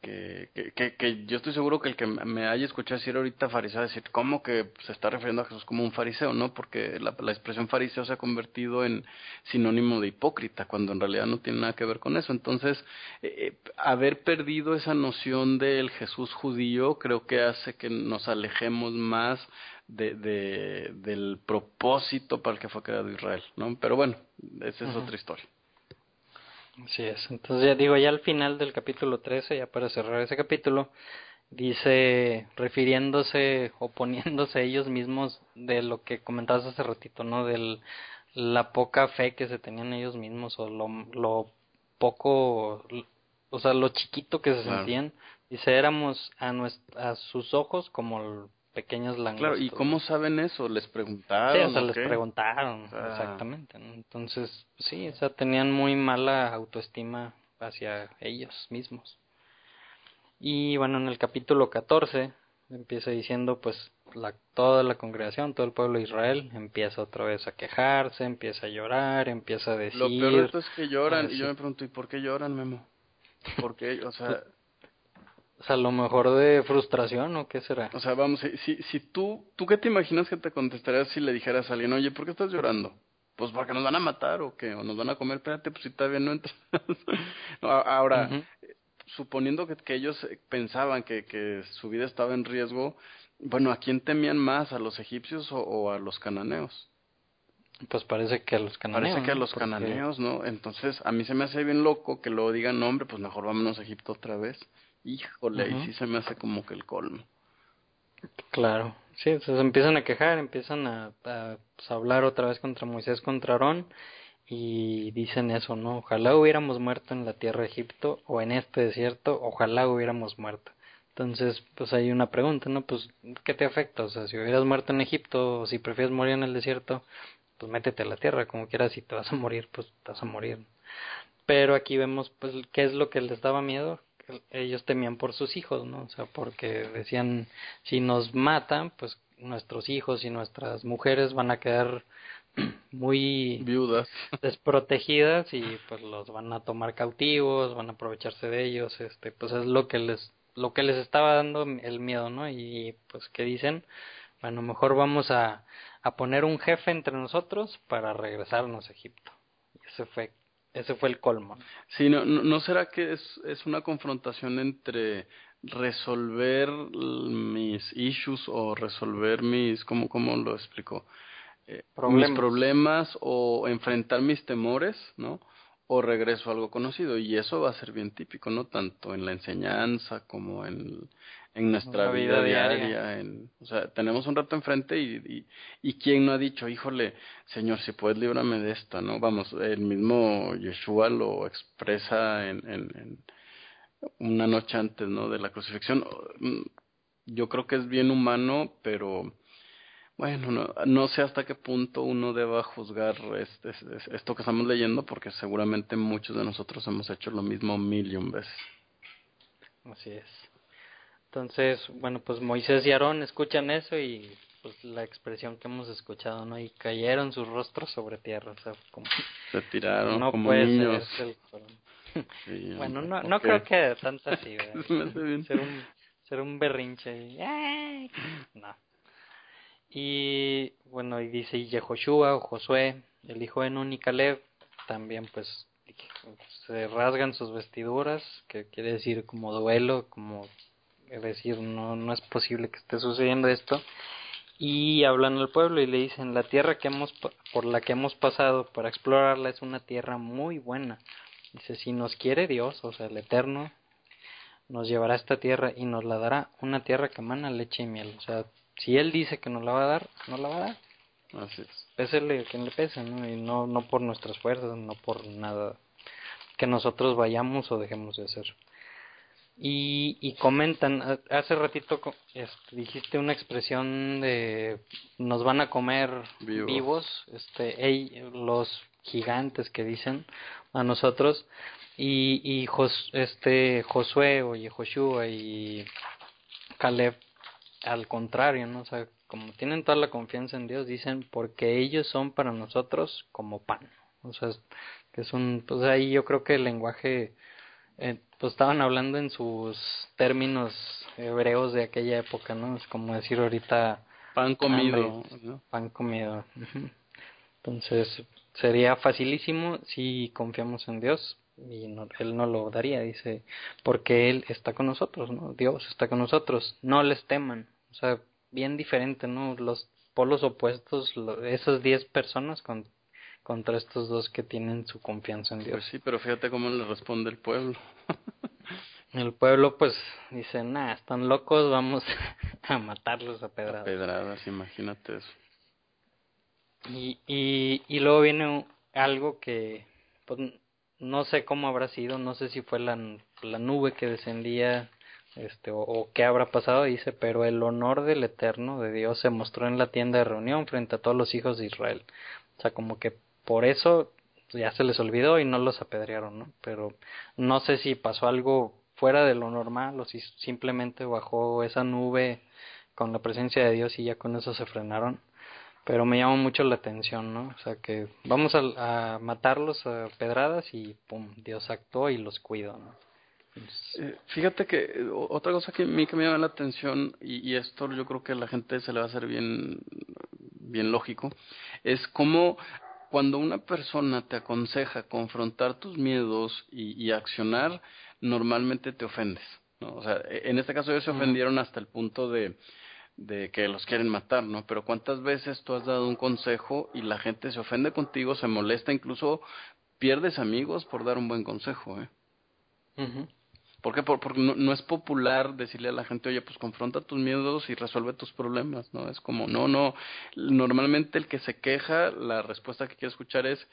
que, que, que, yo estoy seguro que el que me haya escuchado decir ahorita fariseo, decir, ¿cómo que se está refiriendo a Jesús como un fariseo? No, porque la, la, expresión fariseo se ha convertido en sinónimo de hipócrita, cuando en realidad no tiene nada que ver con eso. Entonces, eh, eh, haber perdido esa noción del Jesús judío creo que hace que nos alejemos más de, de, del propósito para el que fue creado Israel, ¿no? Pero bueno, esa es otra historia. Así es. Entonces ya digo, ya al final del capítulo 13, ya para cerrar ese capítulo, dice, refiriéndose o poniéndose ellos mismos de lo que comentabas hace ratito, ¿no? De la poca fe que se tenían ellos mismos o lo, lo poco, o sea, lo chiquito que se sentían. Dice, éramos a, a sus ojos como pequeños langostas. Claro, ¿y cómo saben eso? ¿Les preguntaron? Sí, o sea, les preguntaron, exactamente. Entonces, sí, o sea, tenían muy mala autoestima hacia ellos mismos. Y bueno, en el capítulo 14 empieza diciendo, pues, la, toda la congregación, todo el pueblo de Israel empieza otra vez a quejarse, empieza a llorar, empieza a decir... Lo peor es que lloran, y yo me pregunto, ¿y por qué lloran, Memo? ¿Por qué? O sea... O sea, a lo mejor de frustración o qué será. O sea, vamos, si, si tú, ¿tú qué te imaginas que te contestarías si le dijeras a alguien, oye, ¿por qué estás llorando? Pues porque nos van a matar o qué, o nos van a comer, espérate, pues si todavía no entras. ahora, suponiendo que, que, ellos pensaban que, que su vida estaba en riesgo, bueno, ¿a quién temían más? ¿A los egipcios o, a los cananeos? Pues parece que a los cananeos. Parece que a los cananeos, ¿no? Entonces, a mí se me hace bien loco que lo digan, no, hombre, pues mejor vámonos a Egipto otra vez. Híjole, y sí se me hace como que el colmo. Claro, sí, se empiezan a quejar, empiezan a, pues, hablar otra vez contra Moisés, contra Aarón, y dicen eso, ¿no? Ojalá hubiéramos muerto en la tierra de Egipto o en este desierto, ojalá hubiéramos muerto. Entonces, pues hay una pregunta, ¿no? Pues, ¿qué te afecta? O sea, si hubieras muerto en Egipto o si prefieres morir en el desierto, pues métete a la tierra, como quieras, si te vas a morir, pues te vas a morir. Pero aquí vemos, pues, qué es lo que les daba miedo. Ellos temían por sus hijos, ¿no? O sea, porque decían, si nos matan, pues nuestros hijos y nuestras mujeres van a quedar muy viudas. desprotegidas y pues los van a tomar cautivos van a aprovecharse de ellos este pues es lo que les lo que les estaba dando el miedo no y pues qué dicen bueno mejor vamos a a poner un jefe entre nosotros para regresarnos a Egipto. Ese fue ese fue el colmo sí no no, será que es es una confrontación entre resolver mis issues o resolver mis cómo cómo lo explico eh, mis problemas o enfrentar mis temores, ¿no? O regreso a algo conocido. Y eso va a ser bien típico, ¿no? Tanto en la enseñanza como en, en nuestra vida, diaria. En, o sea, tenemos un rato enfrente y, y, y quién no ha dicho, híjole, Señor, si puedes, líbrame de esto, ¿no? Vamos, el mismo Yeshua lo expresa en, en, en una noche antes, ¿no? De la crucifixión. Yo creo que es bien humano, pero bueno, no, no sé hasta qué punto uno deba juzgar este, esto que estamos leyendo, porque seguramente muchos de nosotros hemos hecho lo mismo mil y un veces. Así es. Entonces, bueno, pues Moisés y Aarón escuchan eso y pues la expresión que hemos escuchado, ¿no? Y cayeron sus rostros sobre tierra, o sea, como... Se tiraron no como niños. bueno, no, no creo que tanto así, ser, un, ser un berrinche. No. Y bueno, y dice y Yehoshua o Josué, el hijo de Nun y Caleb, también pues se rasgan sus vestiduras, que quiere decir como duelo, como es decir, no, no es posible que esté sucediendo esto. Y hablan al pueblo y le dicen, la tierra que hemos, por la que hemos pasado para explorarla es una tierra muy buena. Dice, si nos quiere Dios, o sea, el Eterno, nos llevará a esta tierra y nos la dará, una tierra que emana leche y miel. O sea, si él dice que nos la va a dar, nos la va a dar. Así es. Pésele quien le pese, ¿no? Y no, no por nuestras fuerzas, no por nada que nosotros vayamos o dejemos de hacer. Y, y comentan, hace ratito este, dijiste una expresión de nos van a comer vivos, este, los gigantes que dicen a nosotros, y, y este, Josué o Joshua y Caleb al contrario, ¿no? O sea, como tienen toda la confianza en Dios, dicen, porque ellos son para nosotros como pan. O sea, que es un, pues ahí yo creo que el lenguaje, eh, pues estaban hablando en sus términos hebreos de aquella época, ¿no? Es como decir ahorita... Pan comido. Pan comido. Entonces, sería facilísimo si confiamos en Dios, y no, él no lo daría, dice, porque él está con nosotros, ¿no? Dios está con nosotros, no les teman, o sea, bien diferente, ¿no? Los polos opuestos, esas diez personas con, contra estos dos que tienen su confianza en Dios. Pues sí, pero fíjate cómo le responde el pueblo. El pueblo pues dice, nah, están locos, vamos a matarlos a pedradas. pedradas, imagínate eso. Y, y, y luego viene algo que pues no sé cómo habrá sido, no sé si fue la, la nube que descendía este o, qué habrá pasado dice pero el honor del eterno de Dios se mostró en la tienda de reunión frente a todos los hijos de Israel o sea como que por eso ya se les olvidó y no los apedrearon no pero no sé si pasó algo fuera de lo normal o si simplemente bajó esa nube con la presencia de Dios y ya con eso se frenaron pero me llama mucho la atención, ¿no? O sea que vamos a, matarlos a pedradas y pum, Dios actuó y los cuidó, ¿no? Eh, fíjate que eh, otra cosa que a mí que me llama la atención y, y, esto yo creo que a la gente se le va a hacer bien bien lógico es cómo cuando una persona te aconseja confrontar tus miedos y, y accionar normalmente te ofendes ¿no? o sea en este caso ellos se ofendieron hasta el punto de de que los quieren matar, ¿no? Pero cuántas veces tú has dado un consejo y la gente se ofende contigo, se molesta, incluso pierdes amigos por dar un buen consejo, ¿eh? ¿Por qué? Porque no, es popular decirle a la gente, oye, pues confronta tus miedos y resuelve tus problemas, ¿no? Es como, no, no. Normalmente el que se queja, la respuesta que quiere escuchar es,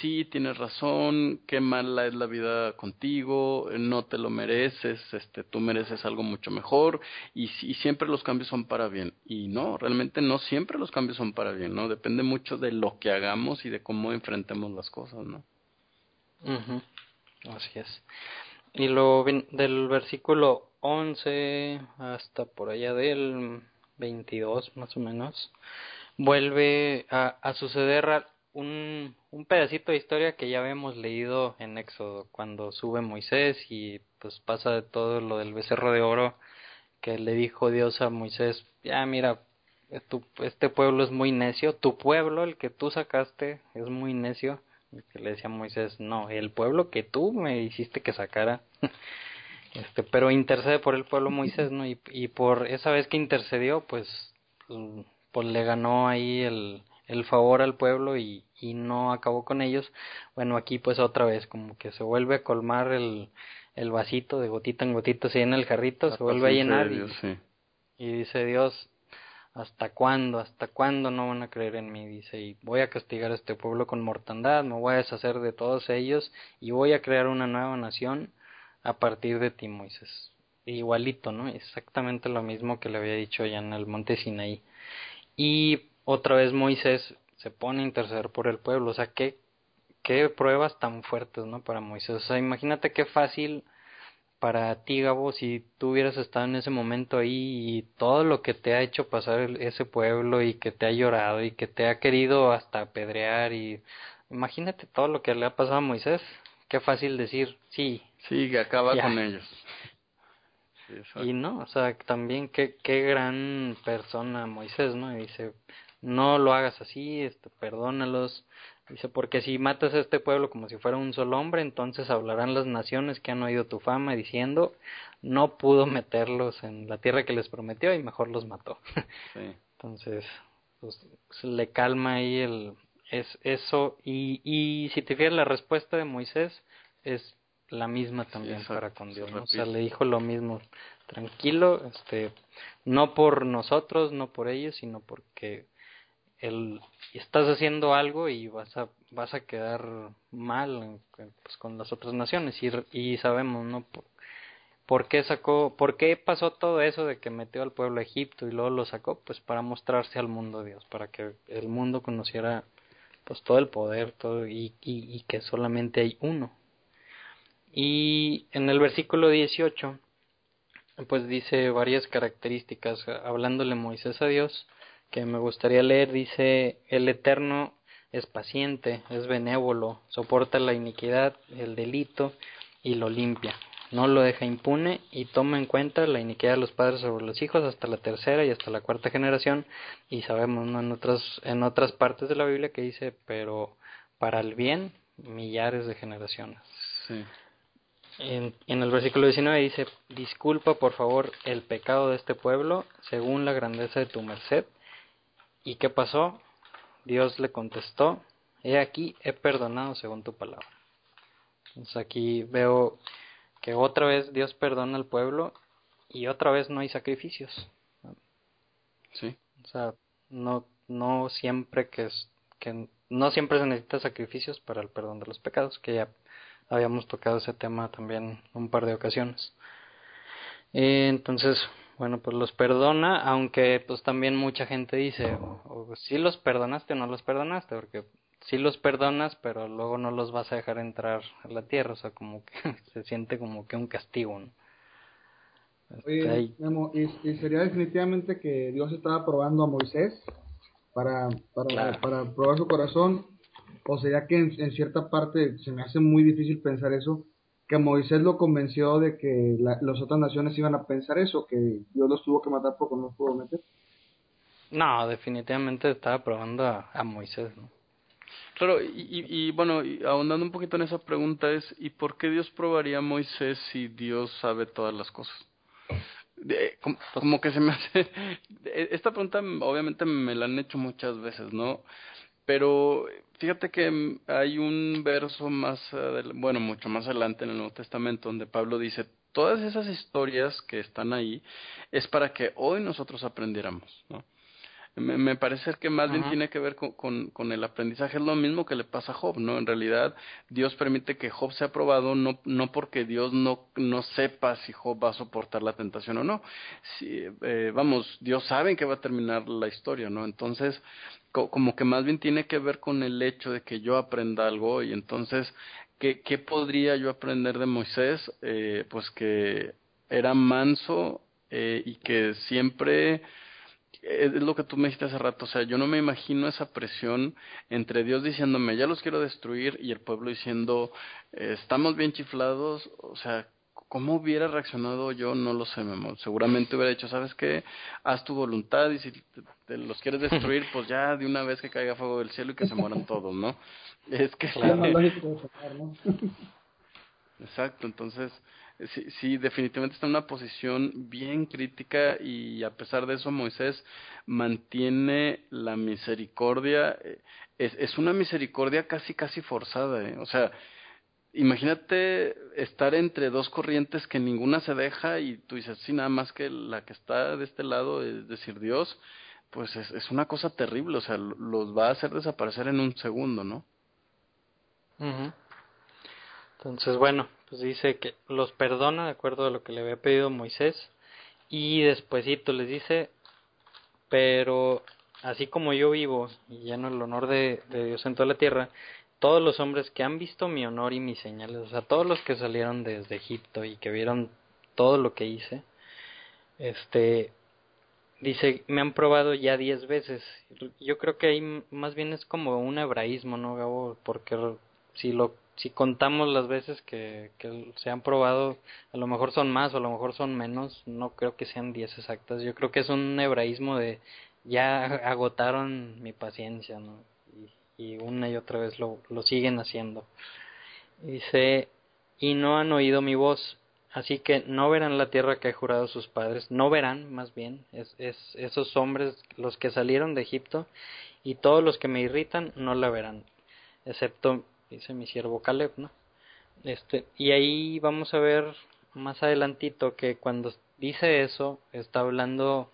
sí, tienes razón, qué mala es la vida contigo, no te lo mereces, este, tú mereces algo mucho mejor y, y siempre los cambios son para bien. Y no, realmente no siempre los cambios son para bien, ¿no? Depende mucho de lo que hagamos y de cómo enfrentemos las cosas, ¿no? Así es. Y lo del versículo 11 hasta por allá del 22 más o menos, vuelve a, a suceder un, un pedacito de historia que ya habíamos leído en Éxodo, cuando sube Moisés y pues pasa de todo lo del becerro de oro, que le dijo Dios a Moisés, ya mira, este pueblo es muy necio, tu pueblo, el que tú sacaste, es muy necio, que le decía Moisés, no, el pueblo que tú me hiciste que sacara, este, pero intercede por el pueblo Moisés, ¿no? Y, y por esa vez que intercedió, pues, pues le ganó ahí el, el favor al pueblo y, y no acabó con ellos. Bueno, aquí pues otra vez, como que se vuelve a colmar el, el vasito de gotita en gotita, si en el jarrito, se vuelve a llenar y, y dice Dios, ¿Hasta cuándo? ¿Hasta cuándo no van a creer en mí? Dice, y voy a castigar a este pueblo con mortandad, me voy a deshacer de todos ellos y voy a crear una nueva nación a partir de ti, Moisés. Igualito, ¿no? Exactamente lo mismo que le había dicho ya en el monte Sinaí. Y otra vez Moisés se pone a interceder por el pueblo. O sea, qué, qué pruebas tan fuertes, ¿no? Para Moisés. O sea, imagínate qué fácil para ti, Gabo, si tú hubieras estado en ese momento ahí y todo lo que te ha hecho pasar ese pueblo y que te ha llorado y que te ha querido hasta apedrear y imagínate todo lo que le ha pasado a Moisés, qué fácil decir, sí. Sí, que acaba con ellos. y no, o sea, también qué, qué gran persona Moisés, ¿no? Y dice, no lo hagas así, este, perdónalos, Dice, porque si matas a este pueblo como si fuera un solo hombre, entonces hablarán las naciones que han oído tu fama diciendo, no pudo meterlos en la tierra que les prometió y mejor los mató. Entonces, pues, le calma ahí el, es eso y, y si te fijas la respuesta de Moisés es la misma también para con Dios, o sea, le dijo lo mismo, tranquilo, este, no por nosotros, no por ellos, sino porque el estás haciendo algo y vas a vas a quedar mal pues, con las otras naciones. Y, y sabemos no por, qué sacó por qué pasó todo eso de que metió al pueblo a Egipto y luego lo sacó pues para mostrarse al mundo Dios para que el mundo conociera pues todo el poder todo y, y, y que solamente hay uno. Y en el versículo 18 pues dice varias características hablándole Moisés a Dios que me gustaría leer dice, el Eterno es paciente, es benévolo, soporta la iniquidad, el delito y lo limpia. No lo deja impune y toma en cuenta la iniquidad de los padres sobre los hijos hasta la tercera y hasta la cuarta generación. Y sabemos en, otras, en otras partes de la Biblia que dice, pero para el bien, millares de generaciones. En, en, el versículo 19 dice, disculpa por favor el pecado de este pueblo según la grandeza de tu merced ¿Y qué pasó? Dios le contestó, he aquí, he perdonado según tu palabra. Entonces aquí veo que otra vez Dios perdona al pueblo y otra vez no hay sacrificios. Sí. O sea, no no siempre que es que no siempre se necesita sacrificios para el perdón de los pecados, que ya habíamos tocado ese tema también un par de ocasiones. Eh, entonces, bueno, pues los perdona, aunque pues también mucha gente dice, o, si los perdonaste o no los perdonaste, porque si los perdonas, pero luego no los vas a dejar entrar a la tierra, o sea, como que se siente como que un castigo, ¿no? Oye, y, y, sería definitivamente que Dios estaba probando a Moisés para, para, para probar su corazón, o sería que en, cierta parte se me hace muy difícil pensar eso, que Moisés lo convenció de que las otras naciones iban a pensar eso, que Dios los tuvo que matar porque no los pudo meter. No, definitivamente estaba probando a, Moisés, ¿no? Claro, y, y, bueno, ahondando un poquito en esa pregunta es, ¿y por qué Dios probaría a Moisés si Dios sabe todas las cosas? como, como, que se me hace... Esta pregunta obviamente me la han hecho muchas veces, ¿no? Pero fíjate que hay un verso más, bueno, mucho más adelante en el Nuevo Testamento donde Pablo dice, todas esas historias que están ahí es para que hoy nosotros aprendiéramos, ¿no? Me, me parece que más bien tiene que ver con, con, con, el aprendizaje. Es lo mismo que le pasa a Job, ¿no? En realidad, Dios permite que Job sea probado no, no porque Dios no, no sepa si Job va a soportar la tentación o no. Si, eh, vamos, Dios sabe que va a terminar la historia, ¿no? Entonces, como que más bien tiene que ver con el hecho de que yo aprenda algo y entonces, ¿qué, qué podría yo aprender de Moisés? Eh, pues que era manso eh, y que siempre es lo que tú me dijiste hace rato, o sea, yo no me imagino esa presión entre Dios diciéndome, ya los quiero destruir, y el pueblo diciendo, eh, estamos bien chiflados, o sea, ¿cómo hubiera reaccionado yo? No lo sé, mi Seguramente hubiera dicho, ¿sabes qué? Haz tu voluntad y si te, los quieres destruir, pues ya de una vez que caiga fuego del cielo y que se mueran todos, ¿no? Es que... Exacto, entonces sí, sí, definitivamente está en una posición bien crítica y a pesar de eso Moisés mantiene la misericordia, eh, es, es una misericordia casi, casi forzada, ¿eh? o sea, imagínate estar entre dos corrientes que ninguna se deja y tú dices, sí, nada más que la que está de este lado, es decir, Dios, pues es, es una cosa terrible, o sea, los va a hacer desaparecer en un segundo, ¿no? Entonces, bueno, pues dice que los perdona de acuerdo a lo que le había pedido Moisés y despuesito les dice, pero así como yo vivo y lleno el honor de, Dios en toda la tierra, todos los hombres que han visto mi honor y mis señales, o sea, todos los que salieron desde Egipto y que vieron todo lo que hice, este, dice, me han probado ya diez veces. Yo creo que ahí más bien es como un hebraísmo, ¿no, Gabo? Porque si lo si contamos las veces que, que se han probado, a lo mejor son más o a lo mejor son menos, no creo que sean 10 exactas, yo creo que es un hebraísmo de ya agotaron mi paciencia, ¿no? Y, una y otra vez lo, lo siguen haciendo. Dice, y no han oído mi voz, así que no verán la tierra que he jurado sus padres, no verán más bien, es, es esos hombres, los que salieron de Egipto, y todos los que me irritan no la verán, excepto dice mi siervo Caleb, ¿no? Este, y ahí vamos a ver más adelantito que cuando dice eso está hablando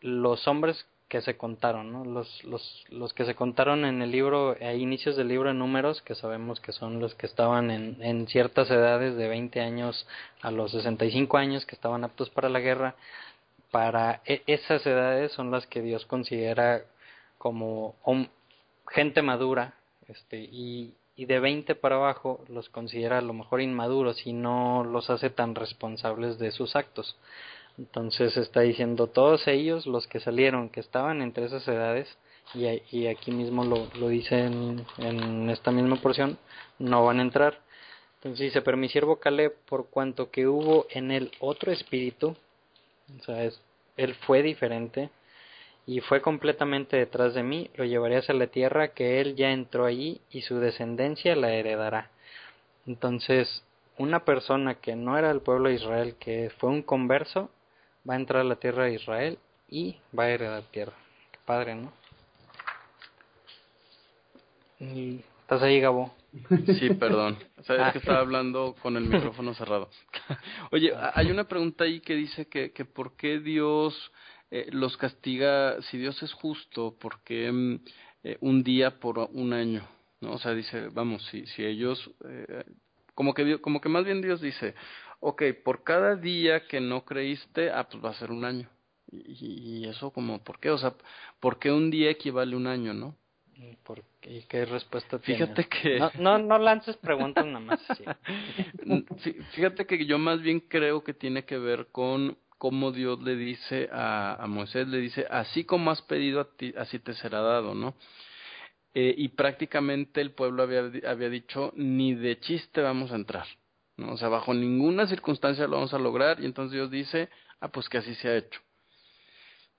los hombres que se contaron, ¿no? Los, los, los que se contaron en el libro, a inicios del libro de números, que sabemos que son los que estaban en, en ciertas edades de 20 años a los 65 años, que estaban aptos para la guerra, para e, esas edades son las que Dios considera como gente madura, este, y, y de 20 para abajo los considera a lo mejor inmaduros y no los hace tan responsables de sus actos. Entonces está diciendo todos ellos, los que salieron, que estaban entre esas edades, y, aquí mismo lo, lo dice en, en, esta misma porción, no van a entrar. Entonces dice, pero mi siervo Caleb, por cuanto que hubo en él otro espíritu, o sea, es, él fue diferente, y fue completamente detrás de mí, lo llevaré hacia la tierra que él ya entró allí y su descendencia la heredará. Entonces, una persona que no era del pueblo de Israel, que fue un converso, va a entrar a la tierra de Israel y va a heredar tierra. Qué padre, ¿no? ¿Estás ahí, Gabo? Sí, perdón. Sabes Ah. que estaba hablando con el micrófono cerrado. Oye, hay una pregunta ahí que dice que, que por qué Dios eh, los castiga, si Dios es justo, ¿por qué mm, eh, un día por un año? ¿No? O sea, dice, vamos, si, si ellos, eh, como que como que más bien Dios dice, ok, por cada día que no creíste, ah, pues va a ser un año. Y, y eso como, ¿por qué? O sea, ¿por qué un día equivale a un año, no? ¿Por qué? ¿Y qué respuesta tienes? Fíjate que... No, no, no lances preguntas nada más. sí. Fíjate que yo más bien creo que tiene que ver con cómo Dios le dice a, a Moisés, le dice, así como has pedido a ti, así te será dado, ¿no? Eh, y prácticamente el pueblo había, había dicho, ni de chiste vamos a entrar, ¿no? O sea, bajo ninguna circunstancia lo vamos a lograr, y entonces Dios dice, ah, pues que así se ha hecho.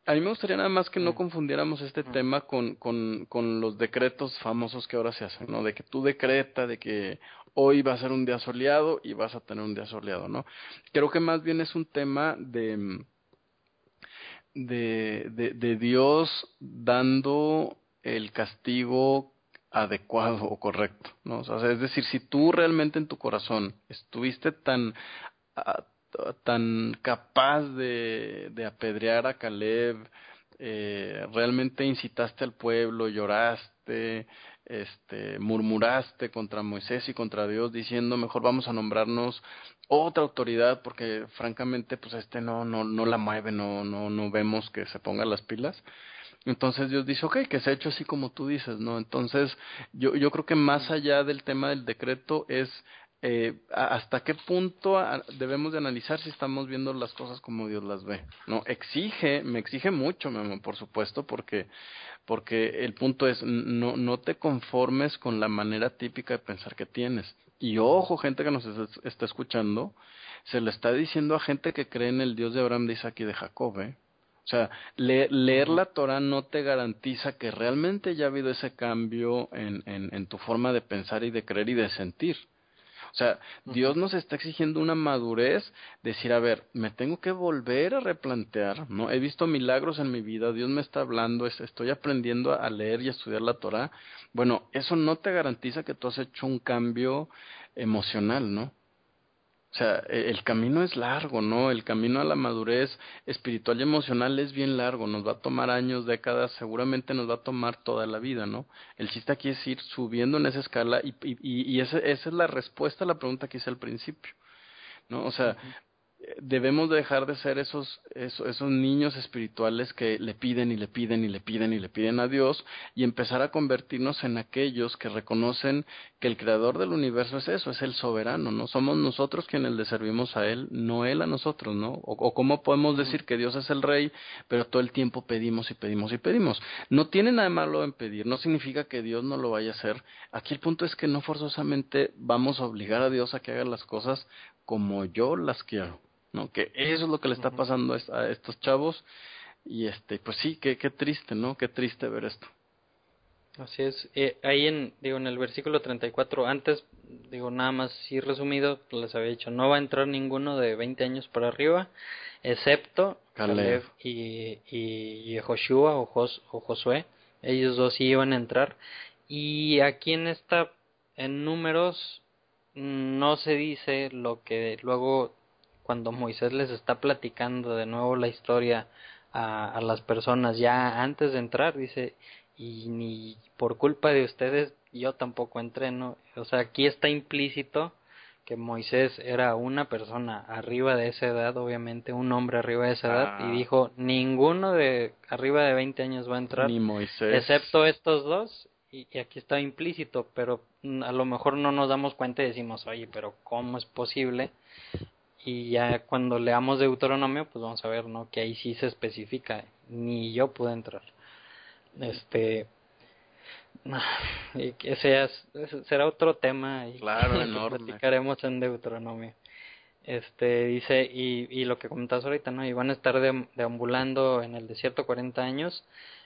A mí me gustaría nada más que no confundiéramos este tema con, con, con los decretos famosos que ahora se hacen, ¿no? De que tú decreta, de que hoy va a ser un día soleado y vas a tener un día soleado, ¿no? Creo que más bien es un tema de, de, de, de Dios dando el castigo adecuado o correcto, ¿no? O sea, es decir, si tú realmente en tu corazón estuviste tan tan capaz de, de apedrear a Caleb, eh, realmente incitaste al pueblo, lloraste, este, murmuraste contra Moisés y contra Dios diciendo mejor vamos a nombrarnos otra autoridad porque francamente pues este no no no la mueve, no no no vemos que se ponga las pilas. Entonces Dios dice, ok, que se ha hecho así como tú dices, ¿no? Entonces yo, yo creo que más allá del tema del decreto es eh, hasta qué punto debemos de analizar si estamos viendo las cosas como Dios las ve, ¿no? Exige, me exige mucho, mi amor, por supuesto, porque, porque el punto es, no, no te conformes con la manera típica de pensar que tienes. Y ojo, gente que nos es- está escuchando, se lo está diciendo a gente que cree en el Dios de Abraham, de Isaac y de Jacob, ¿eh? O sea, le- leer la Torah no te garantiza que realmente ya ha habido ese cambio en, en, en tu forma de pensar y de creer y de sentir. O sea, Dios nos está exigiendo una madurez, decir, a ver, me tengo que volver a replantear, ¿no? He visto milagros en mi vida, Dios me está hablando, es- estoy aprendiendo a leer y a estudiar la Torah. Bueno, eso no te garantiza que tú has hecho un cambio emocional, ¿no? O sea, e- el camino es largo, ¿no? El camino a la madurez espiritual y emocional es bien largo, nos va a tomar años, décadas, seguramente nos va a tomar toda la vida, ¿no? El chiste aquí es ir subiendo en esa escala y, y, esa, es la respuesta a la pregunta que hice al principio, ¿no? O sea, debemos dejar de ser esos, esos, esos niños espirituales que le piden y le piden y le piden y le piden a Dios y empezar a convertirnos en aquellos que reconocen que el creador del universo es eso, es el soberano, ¿no? Somos nosotros quienes le servimos a Él, no Él a nosotros, ¿no? O, o cómo podemos decir que Dios es el rey, pero todo el tiempo pedimos y pedimos y pedimos. No tiene nada malo en pedir, no significa que Dios no lo vaya a hacer. Aquí el punto es que no forzosamente vamos a obligar a Dios a que haga las cosas como yo las quiero. ¿No? Que eso es lo que le está pasando a est- a estos chavos y este, pues sí, qué, qué triste, ¿no? Qué triste ver esto. Así es. Eh, ahí en, digo, en el versículo 34, antes, digo, nada más sí resumido, les había dicho, no va a entrar ninguno de 20 años para arriba, excepto Caleb. Caleb y, y, y Joshua o, Jos- o Josué. Ellos dos sí iban a entrar. Y aquí en esta, en números, mm, no se dice lo que luego, cuando Moisés les está platicando de nuevo la historia a, a las personas ya antes de entrar, dice, y ni por culpa de ustedes yo tampoco entré, ¿no? O sea, aquí está implícito que Moisés era una persona arriba de esa edad, obviamente un hombre arriba de esa edad, Ah. y dijo, ninguno de arriba de 20 años va a entrar, Ni Moisés. excepto estos dos, y, y aquí está implícito, pero mm, a lo mejor no nos damos cuenta y decimos, oye, pero ¿cómo es posible? Y ya cuando leamos Deuteronomio, pues vamos a ver, ¿no? Que ahí sí se especifica, ni yo pude entrar. Este, ese es- ese será otro tema y Claro, que enorme. platicaremos en Deuteronomio. Este dice y, y lo que comentabas ahorita, ¿no? Y van a estar de- deambulando en el desierto 40 años.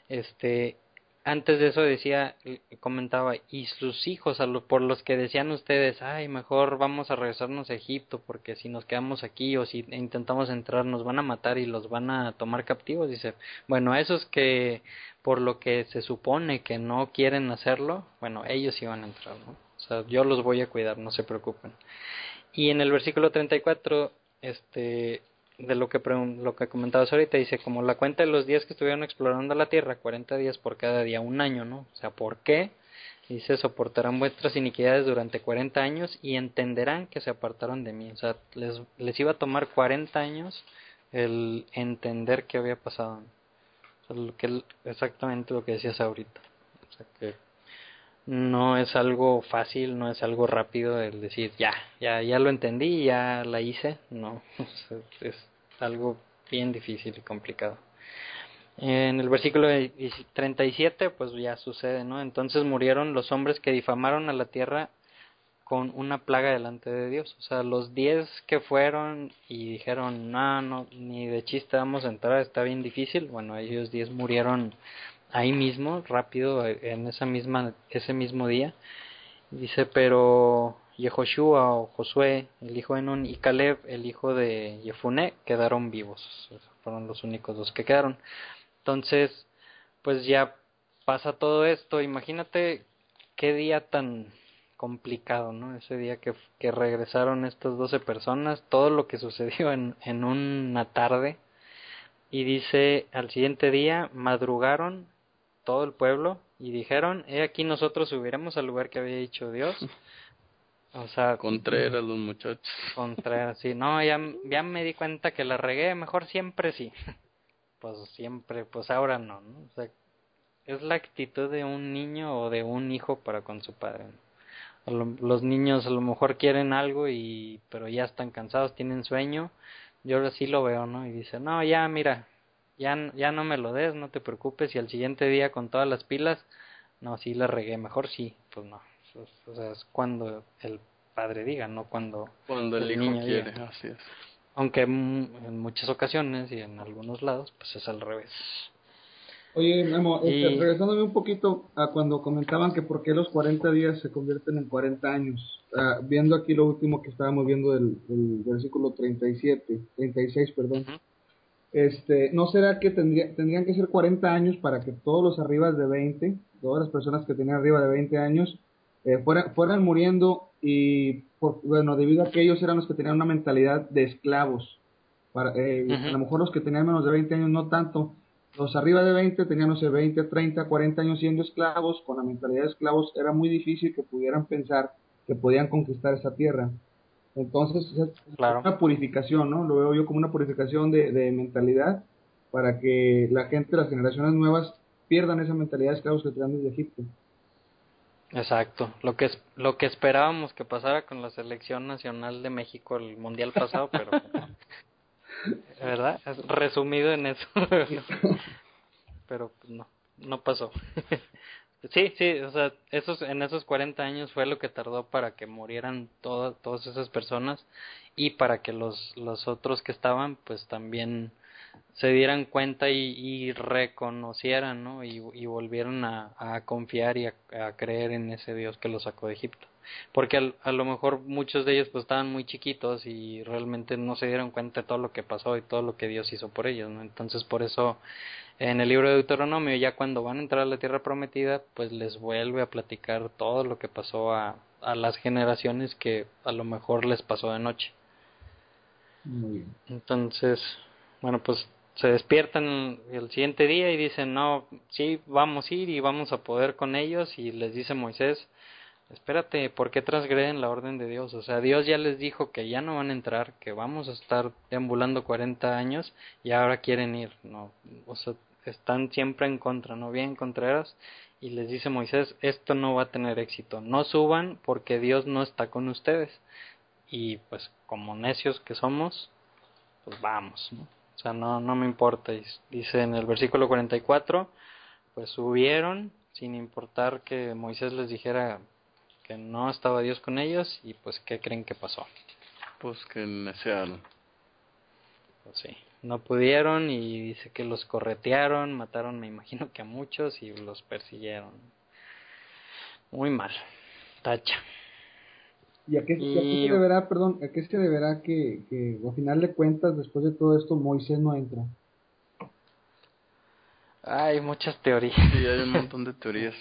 Este, antes de eso decía, eh, comentaba, y sus hijos, a lo, por los que decían ustedes, ay, mejor vamos a regresarnos a Egipto, porque si nos quedamos aquí o si intentamos entrar nos van a matar y los van a tomar captivos. Dice, bueno, a esos que por lo que se supone que no quieren hacerlo, bueno, ellos iban a entrar, ¿no? O O sea, yo los voy a cuidar, no se preocupen. Y en el versículo 34, este, de lo que, lo que comentabas ahorita, dice, como la cuenta de los días que estuvieron explorando la tierra, 40 días por cada día, un año, ¿no? O sea, ¿por qué? Dice, soportarán vuestras iniquidades durante 40 años y entenderán que se apartaron de mí. O sea, les, les iba a tomar 40 años el entender qué había pasado. O lo que, exactamente lo que decías ahorita. O sea, que no es algo fácil, no es algo rápido el decir, ya, ya, ya lo entendí, ya la hice. No, es algo bien difícil y complicado. En el versículo 37, pues ya sucede, ¿no? Entonces murieron los hombres que difamaron a la tierra con una plaga delante de Dios. O sea, los diez que fueron y dijeron, no, no, ni de chiste vamos a entrar, está bien difícil. Bueno, ellos diez murieron ahí mismo, rápido, en esa misma, ese mismo día. Dice, pero Yehoshua o Josué, el hijo de Nun, y Caleb, el hijo de Yefuné, quedaron vivos. Fueron los únicos dos que quedaron. Entonces, pues ya pasa todo esto. Imagínate qué día tan complicado, ¿no? Ese día que, que regresaron estas doce personas, todo lo que sucedió en, en una tarde. Y dice, al siguiente día madrugaron todo el pueblo y dijeron, he aquí nosotros subiremos al lugar que había dicho Dios. O sea, Contreras los muchachos. Contreras, sí, no, ya, ya me di cuenta que la regué, mejor siempre sí. Pues siempre, pues ahora no, ¿no? O sea, es la actitud de un niño o de un hijo para con su padre. los niños a lo mejor quieren algo y pero ya están cansados, tienen sueño. Yo ahora sí lo veo, ¿no? Y dice, "No, ya mira, ya, ya no me lo des, no te preocupes, y al siguiente día con todas las pilas, no, sí la regué, mejor sí, pues no. O sea, es cuando el padre diga, no cuando, cuando el, hijo quiere, así es. Aunque en muchas ocasiones y en algunos lados, pues es al revés. Oye, Memo, este, regresándome un poquito a cuando comentaban que por qué los 40 días se convierten en 40 años. Ah, viendo aquí lo último que estábamos viendo del, del versículo 37, 36, perdón. Este, ¿No será que tendría, tendrían que ser 40 años para que todos los arriba de 20, todas las personas que tenían arriba de 20 años, eh, fueran, fueran muriendo y, por, bueno, debido a que ellos eran los que tenían una mentalidad de esclavos? Para, eh, A lo mejor los que tenían menos de 20 años no tanto. Los arriba de 20 tenían, no sé, 20, 30, 40 años siendo esclavos, con la mentalidad de esclavos, era muy difícil que pudieran pensar que podían conquistar esa tierra. Entonces, es una purificación, ¿no? Lo veo yo como una purificación de, de, mentalidad para que la gente, las generaciones nuevas, pierdan esa mentalidad de esclavos que traen desde Egipto. Exacto, lo que es, lo que esperábamos que pasara con la selección nacional de México el mundial pasado, pero ¿verdad? Es resumido en eso. pero no, no pasó. Sí, sí, o sea, esos, en esos 40 años fue lo que tardó para que murieran todas todas esas personas y para que los, los otros que estaban, pues también se dieran cuenta y, reconocieran, ¿no? Y, y volvieran a, confiar y a, creer en ese Dios que los sacó de Egipto. Porque a lo mejor muchos de ellos pues estaban muy chiquitos y realmente no se dieron cuenta de todo lo que pasó y todo lo que Dios hizo por ellos, ¿no? Entonces por eso en el libro de Deuteronomio, ya cuando van a entrar a la tierra prometida, pues les vuelve a platicar todo lo que pasó a, a las generaciones que a lo mejor les pasó de noche. Muy bien. Entonces, bueno, pues se despiertan el siguiente día y dicen, no, sí, vamos a ir y vamos a poder con ellos. Y les dice Moisés, espérate, ¿por qué transgreden la orden de Dios? O sea, Dios ya les dijo que ya no van a entrar, que vamos a estar deambulando 40 años y ahora quieren ir, ¿no? O sea, están siempre en contra, ¿no? Bien Contreras. Y les dice Moisés, esto no va a tener éxito, no suban porque Dios no está con ustedes. Y pues como necios que somos, pues vamos, ¿no? O sea, no, no me importa. Dice en el versículo 44, pues subieron sin importar que Moisés les dijera que no estaba Dios con ellos y pues ¿qué creen que pasó? Pues que necearon. Pues sí, no pudieron y dice que los corretearon, mataron me imagino que a muchos y los persiguieron. Muy mal. Tacha. ¿Y a qué, se deberá, perdón, a qué se deberá que, que al final de cuentas, después de todo esto, Moisés no entra? Hay muchas teorías. Sí, hay un montón de teorías.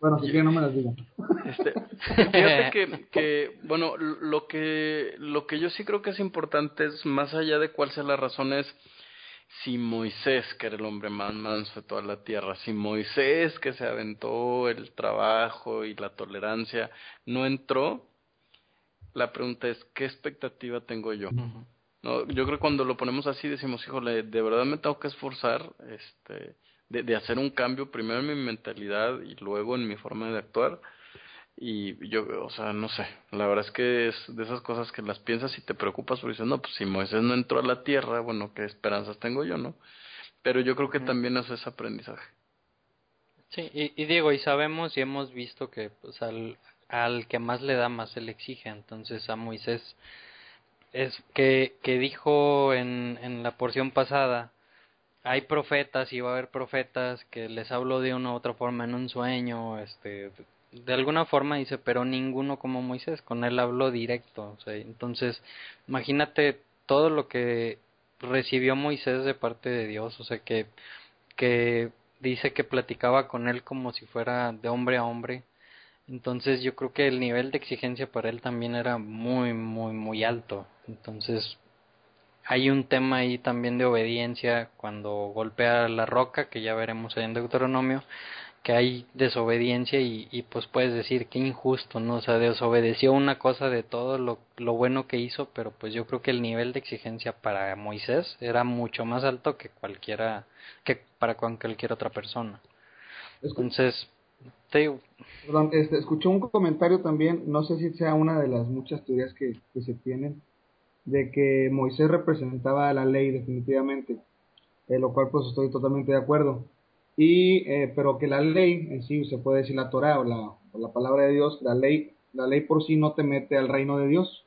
Bueno, si quieren no me las digan. Este, fíjate que, que, bueno, lo que, lo que yo sí creo que es importante es, más allá de cuál sea la razón, es si Moisés, que era el hombre más manso de toda la tierra, si Moisés, que se aventó el trabajo y la tolerancia, no entró, la pregunta es, ¿qué expectativa tengo yo? no, yo creo que cuando lo ponemos así decimos, híjole, de verdad me tengo que esforzar este, de, de hacer un cambio primero en mi mentalidad y luego en mi forma de actuar y yo, o sea, no sé, la verdad es que es de esas cosas que las piensas y te preocupas porque dices, no, pues si Moisés no entró a la tierra, bueno, qué esperanzas tengo yo, ¿no? Pero yo creo que también es ese aprendizaje. Sí, y, y digo, y sabemos y hemos visto que pues al, al que más le da más se le exige, entonces a Moisés es que, que dijo en, en la porción pasada, hay profetas y va a haber profetas que les hablo de una u otra forma en un sueño, este, de alguna forma dice, pero ninguno como Moisés, con él habló directo. O sea, entonces, imagínate todo lo que recibió Moisés de parte de Dios, o sea, que, que dice que platicaba con él como si fuera de hombre a hombre. Entonces yo creo que el nivel de exigencia para él también era muy, muy, muy alto. Entonces hay un tema ahí también de obediencia cuando golpea la roca, que ya veremos en Deuteronomio, que hay desobediencia y, y pues puedes decir que injusto, ¿no? O sea, desobedeció una cosa de todo lo, lo bueno que hizo, pero pues yo creo que el nivel de exigencia para Moisés era mucho más alto que cualquiera, que para cualquier otra persona. Entonces, te... Perdón, este, escuché un comentario también, no sé si sea una de las muchas teorías que, que se tienen, de que Moisés representaba la ley definitivamente, eh, lo cual pues estoy totalmente de acuerdo. Y eh, pero que la ley en sí se puede decir la Torah o la, la palabra de Dios la ley la ley por sí no te mete al reino de Dios.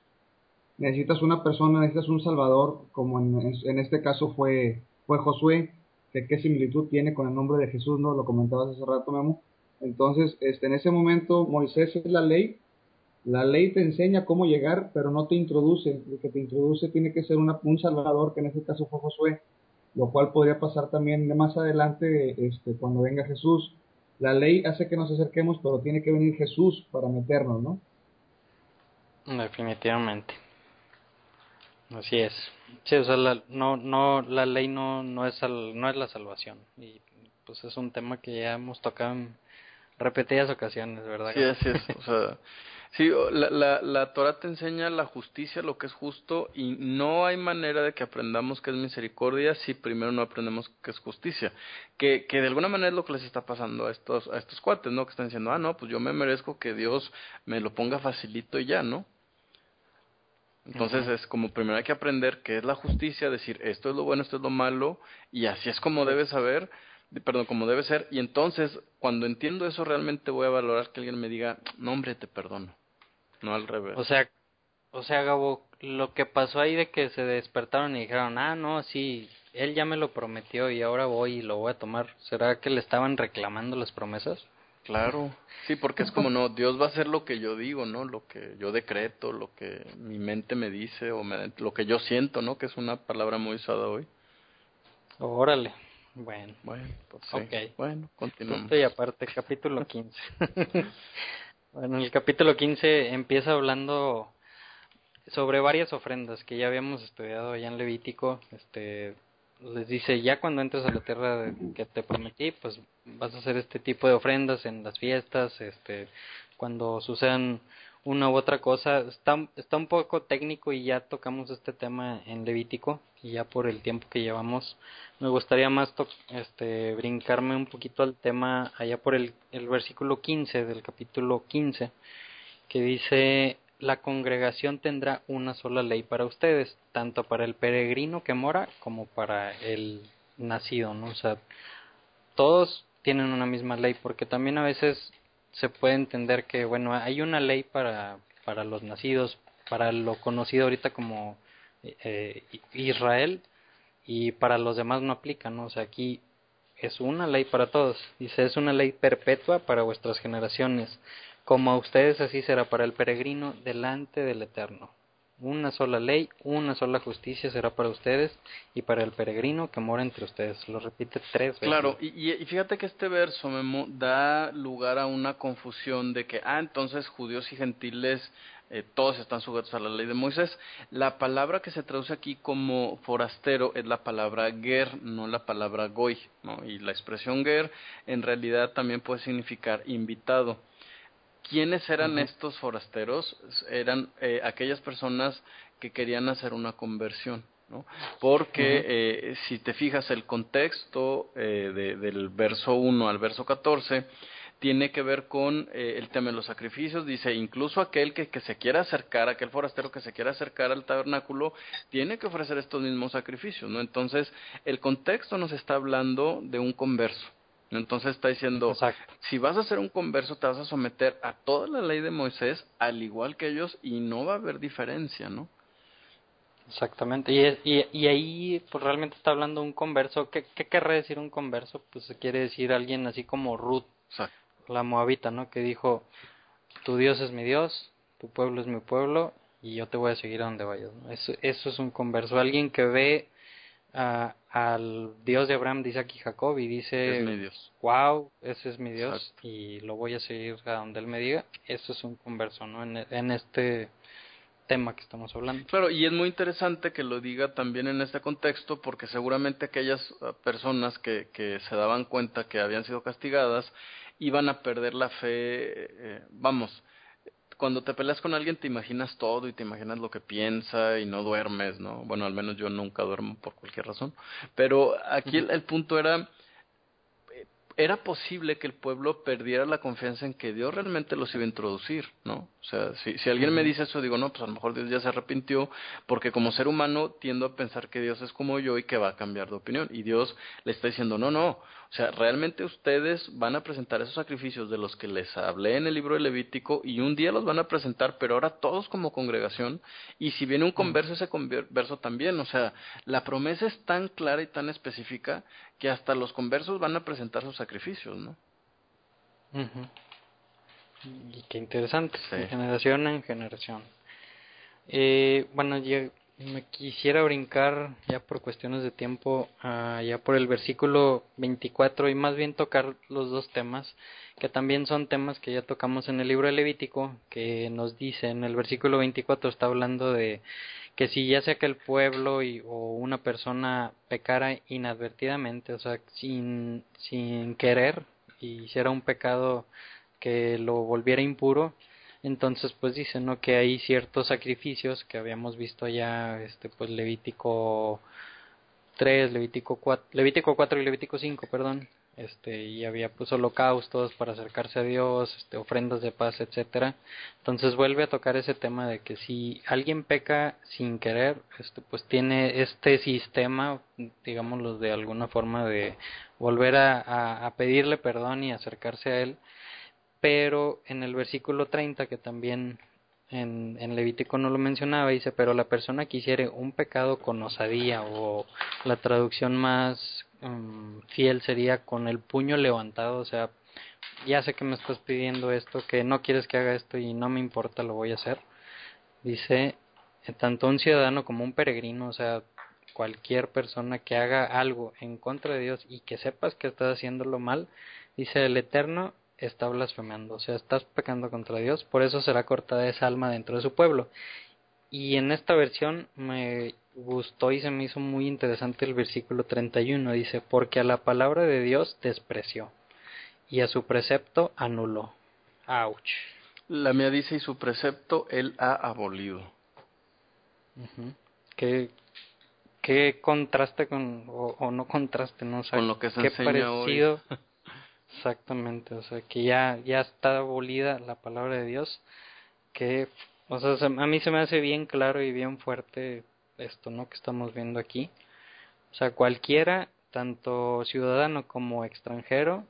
Necesitas una persona necesitas un salvador como en, este caso fue fue Josué que qué similitud tiene con el nombre de Jesús no lo comentabas hace rato Memo. Entonces este en ese momento Moisés es la ley la ley te enseña cómo llegar pero no te introduce el que te introduce tiene que ser una, un salvador que en este caso fue Josué lo cual podría pasar también más adelante este, cuando venga Jesús. La ley hace que nos acerquemos, pero tiene que venir Jesús para meternos, ¿no? Definitivamente. Así es. Sí, o sea, la, no, no, la ley no, no es, no es la salvación. Y pues es un tema que ya hemos tocado en repetidas ocasiones, ¿verdad? Sí, así es. O sea, Sí, la, la, la Torah te enseña la justicia, lo que es justo, y no hay manera de que aprendamos que es misericordia si primero no aprendemos que es justicia. Que, que de alguna manera es lo que les está pasando a estos, a estos cuates, ¿no? Que están diciendo, ah, no, pues yo me merezco que Dios me lo ponga facilito y ya, ¿no? Entonces es como primero hay que aprender qué es la justicia, decir esto es lo bueno, esto es lo malo, y así es como debe saber, perdón, como debe ser, y entonces cuando entiendo eso realmente voy a valorar que alguien me diga, no hombre, te perdono no al revés. O sea, o sea, Gabo, lo que pasó ahí de que se despertaron y dijeron, ah, no, sí, él ya me lo prometió y ahora voy y lo voy a tomar. ¿Será que le estaban reclamando las promesas? Claro, sí, porque es como no, Dios va a hacer lo que yo digo, ¿no? Lo que yo decreto, lo que mi mente me dice o me, lo que yo siento, ¿no? Que es una palabra muy usada hoy. Órale, bueno. Bueno, pues sí. Bueno, continuamos. Y aparte, capítulo 15. Bueno, el capítulo 15 empieza hablando sobre varias ofrendas que ya habíamos estudiado allá en Levítico. Este, les dice, ya cuando entres a la tierra que te prometí, pues vas a hacer este tipo de ofrendas en las fiestas, este, cuando sucedan una u otra cosa. Está, está un poco técnico y ya tocamos este tema en Levítico y ya por el tiempo que llevamos me gustaría más este brincarme un poquito al tema allá por el, el versículo 15 del capítulo 15 que dice la congregación tendrá una sola ley para ustedes, tanto para el peregrino que mora como para el nacido, ¿no? O sea, todos tienen una misma ley, porque también a veces se puede entender que, bueno, hay una ley para, para los nacidos, para lo conocido ahorita como eh, Israel, y para los demás no aplica, ¿no? O sea, aquí es una ley para todos. Dice, es una ley perpetua para vuestras generaciones. Como a ustedes así será para el peregrino delante del Eterno. una sola ley, una sola justicia será para ustedes y para el peregrino que mora entre ustedes. Lo repite tres veces. Claro, y, y fíjate que este verso Memo, da lugar a una confusión de que, ah, entonces judíos y gentiles eh, todos están sujetos a la ley de Moisés. La palabra que se traduce aquí como forastero es la palabra ger, no la palabra goy, ¿no? Y la expresión ger en realidad también puede significar invitado. ¿Quiénes eran estos forasteros? Eran eh, aquellas personas que querían hacer una conversión. ¿no? Porque eh, si te fijas el contexto eh, del verso 1 al verso 14, tiene que ver con eh, el tema de los sacrificios. Dice, incluso aquel que, que, se quiera acercar, aquel forastero que se quiera acercar al tabernáculo, tiene que ofrecer estos mismos sacrificios, ¿no? Entonces, el contexto nos está hablando de un converso. Entonces está diciendo, si vas a ser un converso, te vas a someter a toda la ley de Moisés, al igual que ellos, y no va a haber diferencia, ¿no? Exactamente, y, y, y ahí pues realmente está hablando un converso. ¿Qué, ¿Qué querrá decir un converso? Pues quiere decir alguien así como Ruth, la moabita, ¿no? Que dijo, tu Dios es mi Dios, tu pueblo es mi pueblo, y yo te voy a seguir a donde vayas. Eso, eso es un converso, alguien que ve al Dios de Abraham, dice aquí Jacob, y dice, es mi Dios. wow, ese es mi Dios, y lo voy a seguir a donde él me diga. Eso es un converso, ¿no? En, en este tema que estamos hablando. Claro, y es muy interesante que lo diga también en este contexto, porque seguramente aquellas ah, personas que, que se daban cuenta que habían sido castigadas iban a perder la fe, eh, vamos, cuando te peleas con alguien te imaginas todo y te imaginas lo que piensa y no duermes, ¿no? Bueno, al menos yo nunca duermo por cualquier razón. Pero aquí el, punto era, era posible que el pueblo perdiera la confianza en que Dios realmente los iba a introducir, ¿no? O sea, si, si alguien me dice eso, digo, no, pues a lo mejor Dios ya se arrepintió, porque como ser humano tiendo a pensar que Dios es como yo y que va a cambiar de opinión. Y Dios le está diciendo, no, no, o sea, realmente ustedes van a presentar esos sacrificios de los que les hablé en el libro de Levítico y un día los van a presentar, pero ahora todos como congregación. Y si viene un converso, ese converso también. O sea, la promesa es tan clara y tan específica que hasta los conversos van a presentar sus sacrificios, ¿no? Y qué interesante, de generación en generación. Eh, bueno, ya me quisiera brincar ya por cuestiones de tiempo, uh, ya por el versículo 24 y más bien tocar los dos temas, que también son temas que ya tocamos en el libro de Levítico, que nos dice en el versículo 24 está hablando de que si ya sea que el pueblo y, o una persona pecara inadvertidamente, o sea, sin, sin querer, y hiciera un pecado que lo volviera impuro, entonces pues dice no que hay ciertos sacrificios que habíamos visto ya este pues Levítico 3 Levítico 4 Levítico 4 y Levítico 5 perdón este y había pues holocaustos para acercarse a Dios este ofrendas de paz etcétera. Entonces vuelve a tocar ese tema de que si alguien peca sin querer este pues tiene este sistema digámoslo de alguna forma de volver a pedirle perdón y acercarse a él pero en el versículo 30, que también en, Levítico no lo mencionaba, dice, pero la persona que hiciere un pecado con osadía, o la traducción más um, fiel sería con el puño levantado, o sea, ya sé que me estás pidiendo esto, que no quieres que haga esto y no me importa, lo voy a hacer. Dice, tanto un ciudadano como un peregrino, o sea, cualquier persona que haga algo en contra de Dios y que sepas que estás haciéndolo mal, dice el Eterno, está blasfemando, o sea, estás pecando contra Dios, por eso será cortada esa alma dentro de su pueblo. Y en esta versión me gustó y se me hizo muy interesante el versículo 31, dice, porque a la palabra de Dios despreció y a su precepto anuló. Ouch. La mía dice, y su precepto él ha abolido. ¿Qué, qué contraste con, o, no contraste, no con lo que se qué enseña parecido Exactamente, o sea, que ya, ya está abolida la palabra de Dios, que, o sea, a mí se me hace bien claro y bien fuerte esto, ¿no? Que estamos viendo aquí. O sea, cualquiera, tanto ciudadano como extranjero,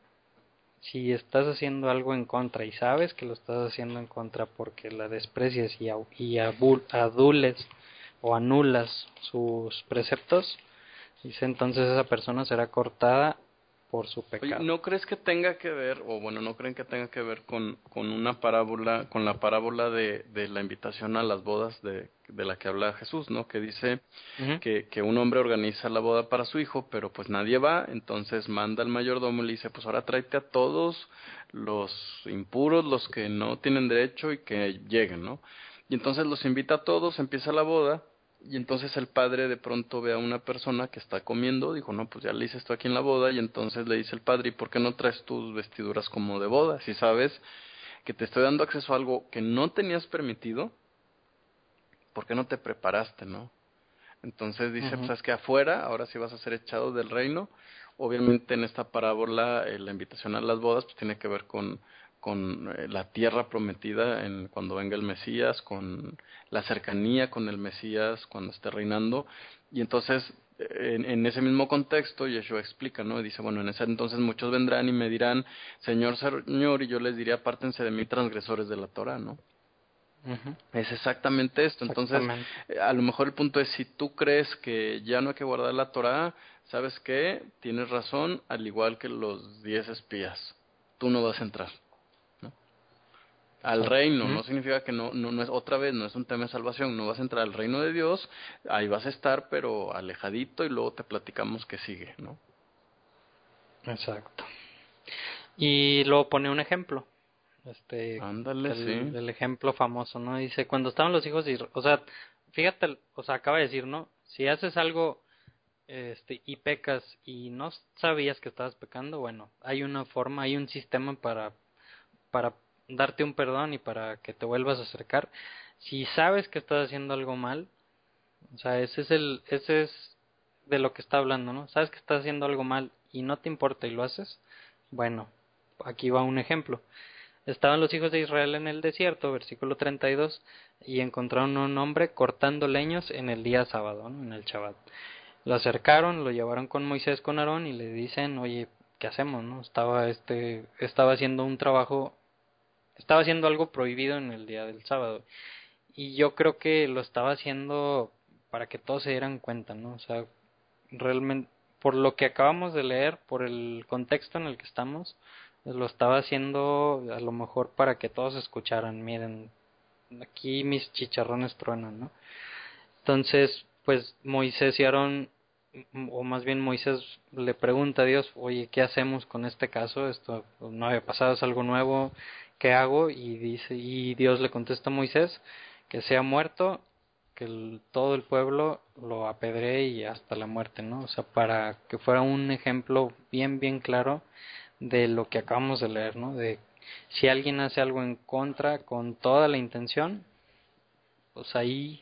si estás haciendo algo en contra y sabes que lo estás haciendo en contra porque la desprecias y, y adules o anulas sus preceptos, dice entonces esa persona será cortada por su pecado. ¿No crees que tenga que ver, o bueno, no creen que tenga que ver con, con una parábola, con la parábola de, de la invitación a las bodas de, de la que habla Jesús, ¿no? Que dice que, que un hombre organiza la boda para su hijo, pero pues nadie va, entonces manda al mayordomo y le dice, pues ahora tráete a todos los impuros, los que no tienen derecho y que lleguen, ¿no? Y entonces los invita a todos, empieza la boda, y entonces el padre de pronto ve a una persona que está comiendo, dijo, no, pues ya le hice esto aquí en la boda, y entonces le dice el padre, ¿y por qué no traes tus vestiduras como de boda? Si sabes que te estoy dando acceso a algo que no tenías permitido, ¿por qué no te preparaste, no? Entonces dice, pues es que afuera, ahora sí vas a ser echado del reino. Obviamente en esta parábola eh, la invitación a las bodas pues tiene que ver con con eh, la tierra prometida en cuando venga el Mesías, con la cercanía con el Mesías cuando esté reinando. Y entonces, en, en, ese mismo contexto, Yeshua explica, ¿no? dice, bueno, en ese entonces muchos vendrán y me dirán, Señor, Señor, y yo les diré, apártense de mí, transgresores de la Torah, ¿no? Es exactamente esto. Entonces, eh, a lo mejor el punto es, si tú crees que ya no hay que guardar la Torah, ¿sabes qué? Tienes razón, al igual que los diez espías. Tú no vas a entrar al reino, no significa que no, no, no es otra vez, no es un tema de salvación, no vas a entrar al reino de Dios, ahí vas a estar, pero alejadito y luego te platicamos que sigue, ¿no? Exacto. Y luego pone un ejemplo, este, Ándale, el, el, ejemplo famoso, ¿no? Dice, cuando estaban los hijos de Israel, o sea, fíjate, o sea, acaba de decir, ¿no? Si haces algo este, y pecas y no sabías que estabas pecando, bueno, hay una forma, hay un sistema para, para darte un perdón y para que te vuelvas a acercar. Si sabes que estás haciendo algo mal, o sea, ese es el, ese es de lo que está hablando, ¿no? Sabes que estás haciendo algo mal y no te importa y lo haces. Bueno, aquí va un ejemplo. Estaban los hijos de Israel en el desierto, versículo 32, y encontraron un hombre cortando leños en el día sábado, en el Shabbat. Lo acercaron, lo llevaron con Moisés, con Aarón, y le dicen, oye, ¿qué hacemos? no Estaba, este, estaba haciendo un trabajo estaba haciendo algo prohibido en el día del sábado. Y yo creo que lo estaba haciendo para que todos se dieran cuenta, ¿no? O sea, realmente, por lo que acabamos de leer, por el contexto en el que estamos, lo estaba haciendo a lo mejor para que todos escucharan, miren, aquí mis chicharrones truenan, ¿no? Entonces, pues Moisés y o más bien Moisés le pregunta a Dios, oye, ¿qué hacemos con este caso? Esto no había pasado, es algo nuevo, ¿qué hago? Y dice, y Dios le contesta a Moisés que sea muerto, que todo el pueblo lo apedree y hasta la muerte, ¿no? O sea, para que fuera un ejemplo bien, bien claro de lo que acabamos de leer, ¿no? De si alguien hace algo en contra con toda la intención, pues ahí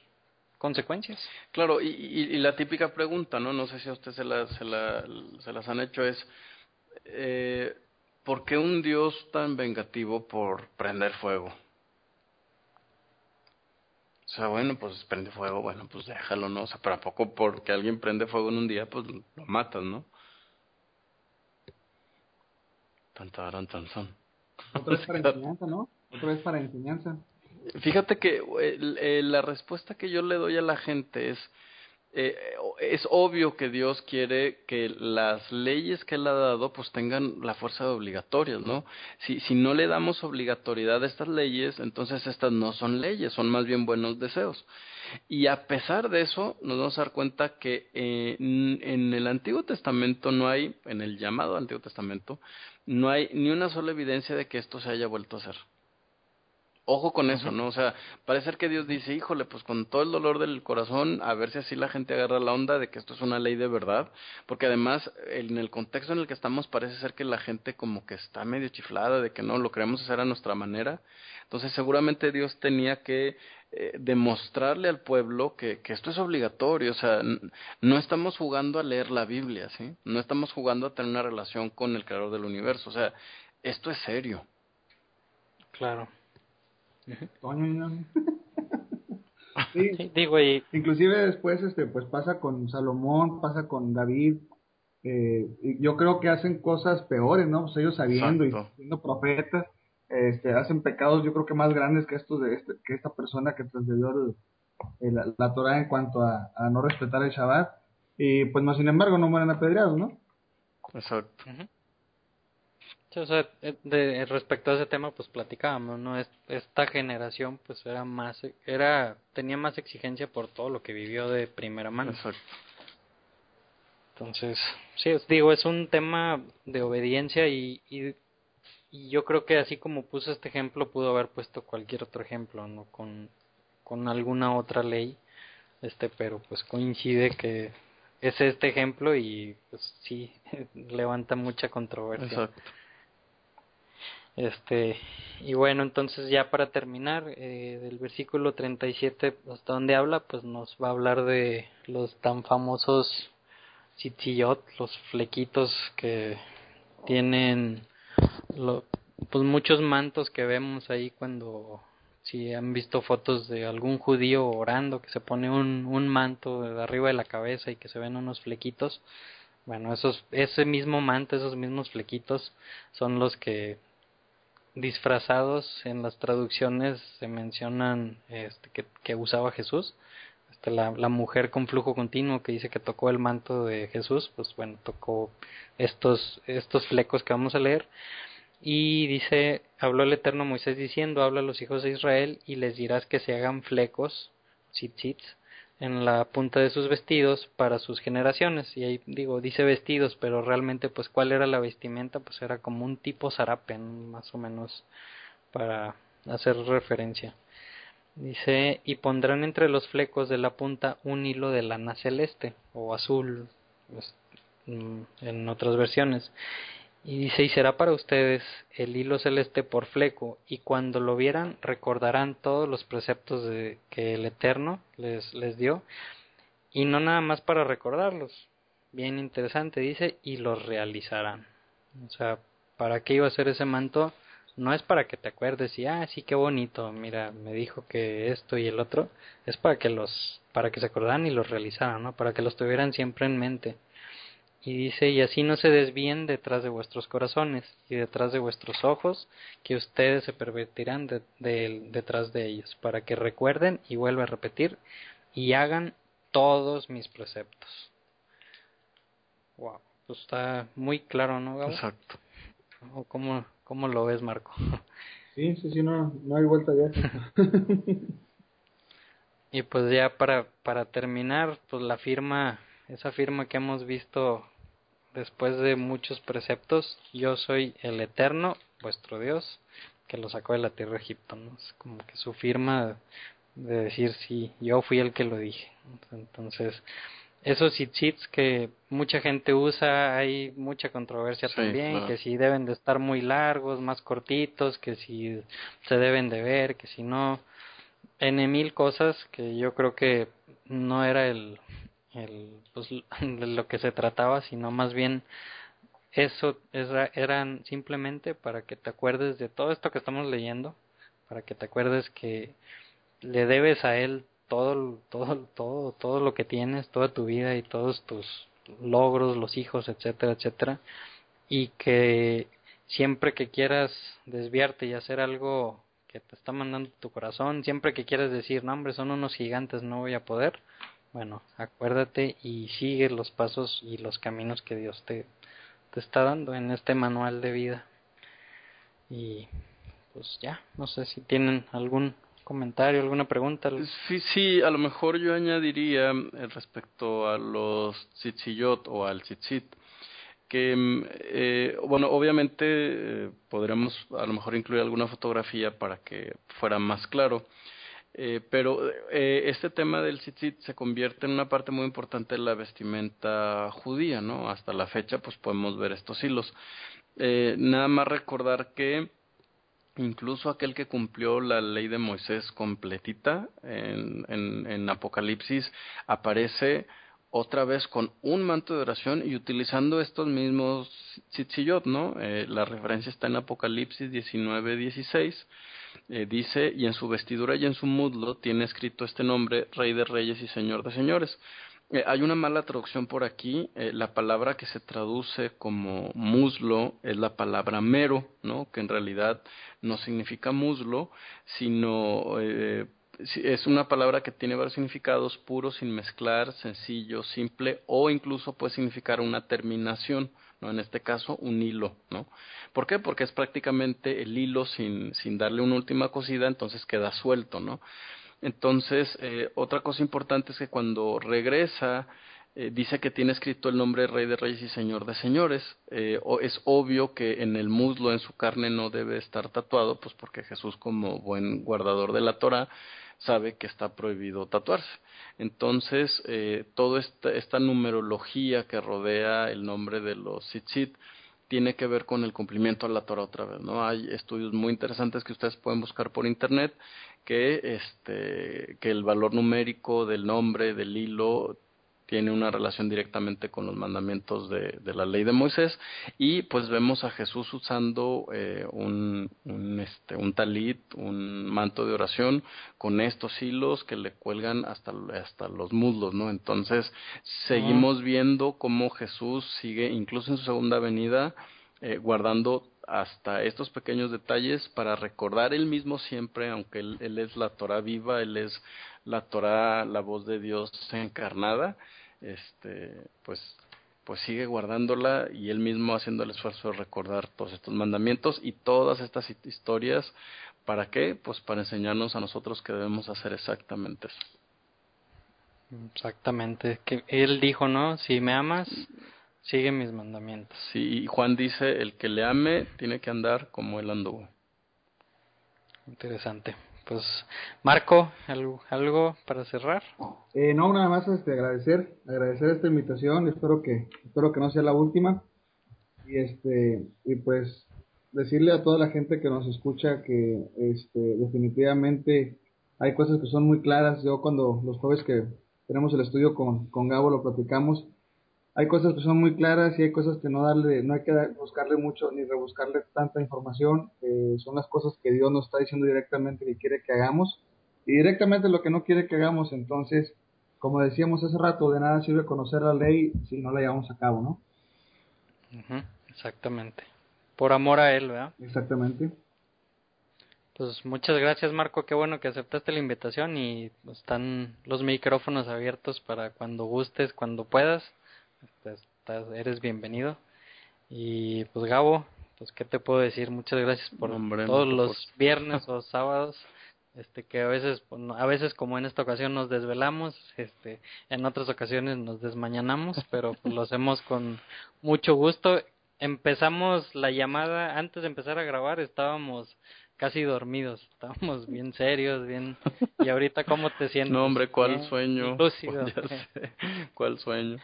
consecuencias. Claro, y, y, la típica pregunta, ¿no? No sé si a usted se, la, se, la, se las han hecho, es, eh, ¿por qué un Dios tan vengativo por prender fuego? O sea, bueno, pues prende fuego, bueno, pues déjalo, ¿no? O sea, pero a poco porque alguien prende fuego en un día, pues lo matas, ¿no? Tantarán, tan son. Otra vez para enseñanza, ¿no? Otra vez para enseñanza. Fíjate que eh, la respuesta que yo le doy a la gente es, eh, es obvio que Dios quiere que las leyes que Él ha dado pues tengan la fuerza de obligatorias, ¿no? Si, si no le damos obligatoriedad a estas leyes, entonces estas no son leyes, son más bien buenos deseos. Y a pesar de eso, nos vamos a dar cuenta que eh, en el Antiguo Testamento no hay, en el llamado Antiguo Testamento, no hay ni una sola evidencia de que esto se haya vuelto a hacer. Ojo con eso, ¿no? O sea, parece ser que Dios dice, híjole, pues con todo el dolor del corazón, a ver si así la gente agarra la onda de que esto es una ley de verdad, porque además en el contexto en el que estamos parece ser que la gente como que está medio chiflada de que no, lo queremos hacer a nuestra manera. Entonces seguramente Dios tenía que eh, demostrarle al pueblo que, que esto es obligatorio, o sea, no estamos jugando a leer la Biblia, ¿sí? No estamos jugando a tener una relación con el creador del universo, o sea, esto es serio. Claro. Sí, digo y inclusive después este pues pasa con Salomón, pasa con David. Eh, yo creo que hacen cosas peores, ¿no? Pues ellos sabiendo y siendo profetas, este, hacen pecados yo creo que más grandes que estos de este, que esta persona que transgredió la, la, Torah en cuanto a, no respetar el Shabbat y pues no sin embargo no mueren apedreados, ¿no? Exacto. O sea, eh, de, respecto a ese tema, pues platicábamos, ¿no? Esta generación, pues era más, era, tenía más exigencia por todo lo que vivió de primera mano. Exacto. Entonces, sí, digo, es un tema de obediencia y, y, y, yo creo que así como puso este ejemplo, pudo haber puesto cualquier otro ejemplo, ¿no? Con, con alguna otra ley, este, pero pues coincide que es este ejemplo y pues sí, levanta mucha controversia. Exacto. Este, y bueno, entonces ya para terminar, eh, del versículo 37 hasta donde habla, pues nos va a hablar de los tan famosos tzitzillot, los flequitos que tienen lo, pues muchos mantos que vemos ahí cuando si han visto fotos de algún judío orando que se pone un, un manto de arriba de la cabeza y que se ven unos flequitos. Bueno esos ese mismo manto esos mismos flequitos son los que disfrazados en las traducciones se mencionan este, que, que usaba Jesús. Este, la, la mujer con flujo continuo que dice que tocó el manto de Jesús pues bueno tocó estos estos flecos que vamos a leer. Y dice habló el eterno Moisés diciendo habla a los hijos de Israel y les dirás que se hagan flecos tzitzits en la punta de sus vestidos para sus generaciones. Y ahí digo, dice vestidos, pero realmente pues cuál era la vestimenta, pues era como un tipo zarape, más o menos, para hacer referencia. Dice, y pondrán entre los flecos de la punta un hilo de lana celeste o azul, pues, mm, en otras versiones, y dice, y será para ustedes el hilo celeste por fleco, y cuando lo vieran recordarán todos los preceptos de, que el Eterno les, les dio, y no nada más para recordarlos. Bien interesante, dice, y los realizarán. O sea, ¿para qué iba a ser ese manto? No es para que te acuerdes y, ah, sí, qué bonito, mira, me dijo que esto y el otro. Es para que los, para que se acordaran y los realizaran, ¿no? Para que los tuvieran siempre en mente. Y dice, y así no se desvíen detrás de vuestros corazones y detrás de vuestros ojos, que ustedes se pervertirán de, detrás de ellos, para que recuerden, y vuelva a repetir, y hagan todos mis preceptos. Wow, pues está muy claro, ¿no, Gabo? Exacto. ¿O cómo, cómo lo ves, Marco? Sí, sí, sí, no, no hay vuelta ya. y pues ya para, para terminar, pues la firma, esa firma que hemos visto después de muchos preceptos, yo soy el eterno, vuestro Dios, que lo sacó de la tierra de Egipto, ¿no? Es como que su firma de decir sí, yo fui el que lo dije. Entonces, esos hits que mucha gente usa, hay mucha controversia también, que si deben de estar muy largos, más cortitos, que si se deben de ver, que si no, en mil cosas que yo creo que no era el, el, pues, lo que se trataba, sino más bien eso era, eran simplemente para que te acuerdes de todo esto que estamos leyendo, para que te acuerdes que le debes a él todo, todo, todo, todo lo que tienes, toda tu vida y todos tus logros, los hijos, etcétera, etcétera, y que siempre que quieras desviarte y hacer algo que te está mandando tu corazón, siempre que quieras decir, no hombre, son unos gigantes, no voy a poder, bueno, acuérdate y sigue los pasos y los caminos que Dios te, te está dando en este manual de vida. Y pues ya, no sé si tienen algún comentario, alguna pregunta. Sí, sí, a lo mejor yo añadiría eh, respecto a los tzitzillot o al tzitzit, que, mm, eh, bueno, obviamente eh, podremos a lo mejor incluir alguna fotografía para que fuera más claro. Eh, pero eh, este tema del tzitzit se convierte en una parte muy importante de la vestimenta judía, ¿no? Hasta la fecha, pues podemos ver estos hilos. Eh, nada más recordar que incluso aquel que cumplió la ley de Moisés completita en, Apocalipsis aparece otra vez con un manto de oración y utilizando estos mismos tzitzillot, ¿no? Eh, la referencia está en Apocalipsis 19, 16 eh, dice, y en su vestidura y en su muslo tiene escrito este nombre, Rey de Reyes y Señor de Señores. Eh, hay una mala traducción por aquí, eh, la palabra que se traduce como muslo es la palabra mero, ¿no? que en realidad no significa muslo, sino es una palabra que tiene varios significados, puro, sin mezclar, sencillo, simple, o incluso puede significar una terminación, ¿no? En este caso, un hilo, ¿no? ¿Por qué? Porque es prácticamente el hilo sin, sin darle una última cosida, entonces queda suelto, ¿no? Entonces, eh, otra cosa importante es que cuando regresa, eh, dice que tiene escrito el nombre Rey de Reyes y Señor de Señores. Eh, es obvio que en el muslo, en su carne, no debe estar tatuado, pues porque Jesús, como buen guardador de la Torah, sabe que está prohibido tatuarse. Entonces, eh, toda esta, esta, numerología que rodea el nombre de los tzitzit tiene que ver con el cumplimiento a la Torah otra vez, ¿no? Hay estudios muy interesantes que ustedes pueden buscar por internet que este que el valor numérico del nombre del hilo tiene una relación directamente con los mandamientos de, la ley de Moisés y pues vemos a Jesús usando eh, un, un, este, un talit, un manto de oración con estos hilos que le cuelgan hasta, hasta los muslos, ¿no? Entonces seguimos viendo cómo Jesús sigue incluso en su segunda venida eh, guardando hasta estos pequeños detalles para recordar él mismo siempre, aunque él, él es la Torah viva, él es la Torah, la voz de Dios encarnada, este, pues, pues sigue guardándola y él mismo haciendo el esfuerzo de recordar todos estos mandamientos y todas estas historias. ¿Para qué? Pues para enseñarnos a nosotros que debemos hacer exactamente eso. Exactamente. Que él dijo, ¿no? Si me amas, sigue mis mandamientos. Sí, y Juan dice, el que le ame tiene que andar como él anduvo. Interesante. Pues, Marco, ¿algo, algo para cerrar? Eh, no, nada más este, agradecer, agradecer esta invitación, espero que, espero que no sea la última. Y este, y pues decirle a toda la gente que nos escucha que este, definitivamente hay cosas que son muy claras. Yo cuando los jueves que tenemos el estudio con, con Gabo lo platicamos, hay cosas que son muy claras y hay cosas que no darle, no hay que buscarle mucho ni rebuscarle tanta información. Eh, son las cosas que Dios nos está diciendo directamente que quiere que hagamos y directamente lo que no quiere que hagamos. Entonces, como decíamos hace rato, de nada sirve conocer la ley si no la llevamos a cabo, ¿no? exactamente. Por amor a Él, ¿verdad? Exactamente. Pues muchas gracias Marco, qué bueno que aceptaste la invitación y están los micrófonos abiertos para cuando gustes, cuando puedas estás, eres bienvenido. Y pues Gabo, pues qué te puedo decir, muchas gracias por todos los viernes o sábados, este que a veces pues, a veces como en esta ocasión nos desvelamos, este en otras ocasiones nos desmañanamos, pero pues, lo hacemos con mucho gusto. Empezamos la llamada antes de empezar a grabar, estábamos casi dormidos, estábamos bien serios, bien y ahorita cómo te sientes? No, hombre, ¿cuál sueño? ¿Cuál sueño?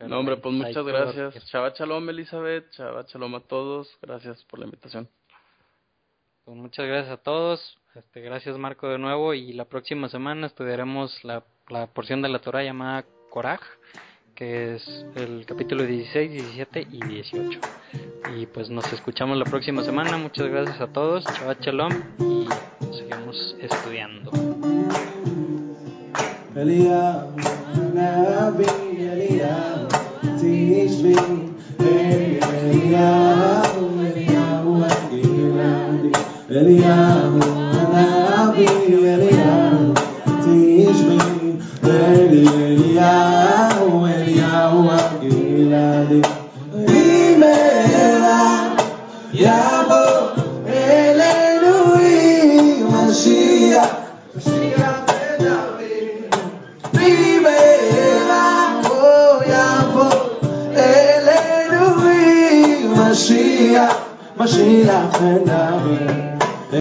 No, hombre, pues muchas gracias. Chava Shalom, Elizabeth. Chava Shalom a todos. Gracias por la invitación. Pues muchas gracias a todos. Este, gracias, Marco, de nuevo. Y la próxima semana estudiaremos la, la porción de la Torah llamada Korah, que es el capítulo 16, 17 y 18. Y pues nos escuchamos la próxima semana. Muchas gracias a todos. Chava Shalom. Y seguimos estudiando. Teach me. Eliyahu, Eliyahu, משיח, משיח בן דוד.